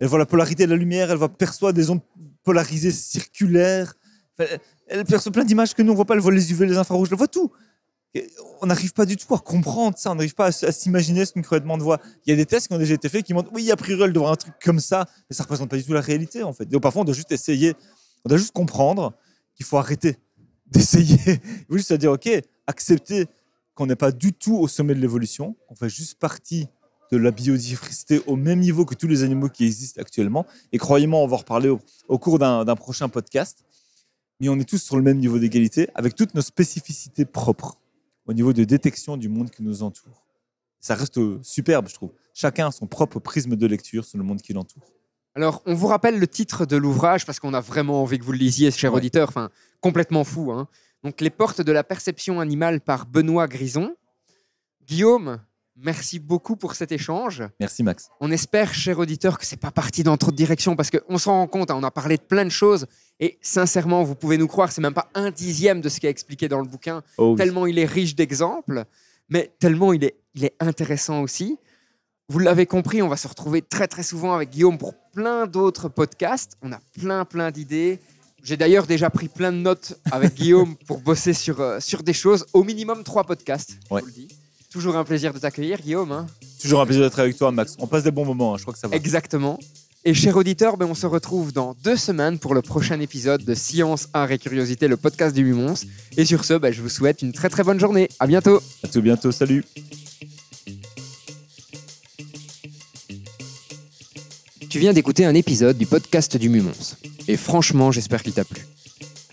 Elle voit la polarité de la lumière, elle va perçoit des ondes polarisées circulaires. Elle perçoit plein d'images que nous, on voit pas. Elle voit les UV, les infrarouges, elle voit tout. On n'arrive pas du tout à comprendre ça. On n'arrive pas à, s'imaginer ce qu'une crevette menthe voit. Il y a des tests qui ont déjà été faits qui montrent, oui, a priori, elle devrait un truc comme ça, mais ça représente pas du tout la réalité, en fait. Donc, parfois, on doit juste essayer, on doit juste comprendre qu'il faut arrêter [LAUGHS] d'essayer. Il faut juste dire, OK, accepter qu'on n'est pas du tout au sommet de l'évolution, qu'on fait juste partie de la biodiversité au même niveau que tous les animaux qui existent actuellement. Et croyez-moi, on va en reparler au, cours d'un prochain podcast. Mais on est tous sur le même niveau d'égalité, avec toutes nos spécificités propres au niveau de détection du monde qui nous entoure. Ça reste superbe, je trouve. Chacun a son propre prisme de lecture sur le monde qui l'entoure. Alors, on vous rappelle le titre de l'ouvrage parce qu'on a vraiment envie que vous le lisiez, cher Ouais. auditeur. Enfin, complètement fou. hein. Donc, Les portes de la perception animale par Benoît Grison. Guillaume, merci beaucoup pour cet échange. Merci Max. On espère, cher auditeur, que c'est pas parti dans trop de directions parce qu'on s'en rend compte, hein, on a parlé de plein de choses et sincèrement, vous pouvez nous croire, c'est même pas un dixième de ce qui est expliqué dans le bouquin, Oh, oui. tellement il est riche d'exemples, mais tellement il est, il est intéressant aussi. Vous l'avez compris, on va se retrouver très très souvent avec Guillaume pour plein d'autres podcasts. On a plein plein d'idées. J'ai d'ailleurs déjà pris plein de notes avec [LAUGHS] Guillaume pour bosser sur, euh, sur des choses, au minimum trois podcasts. je Ouais. vous le dis. Toujours un plaisir de t'accueillir, Guillaume. hein. Toujours un plaisir d'être avec toi, Max. On passe des bons moments, hein, je crois que ça va. Exactement. Et cher auditeur, ben, on se retrouve dans deux semaines pour le prochain épisode de Science, Art et Curiosité, le podcast du Mumons. Et sur ce, ben, je vous souhaite une très très bonne journée. À bientôt. À tout bientôt, salut. Tu viens d'écouter un épisode du podcast du Mumons. Et franchement, j'espère qu'il t'a plu.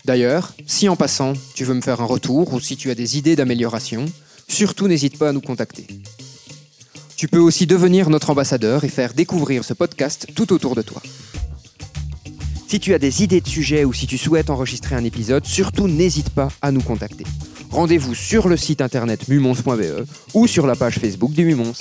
D'ailleurs, si en passant, tu veux me faire un retour ou si tu as des idées d'amélioration, surtout n'hésite pas à nous contacter. Tu peux aussi devenir notre ambassadeur et faire découvrir ce podcast tout autour de toi. Si tu as des idées de sujets ou si tu souhaites enregistrer un épisode, surtout n'hésite pas à nous contacter. Rendez-vous sur le site internet mumons.be ou sur la page Facebook du Mumons.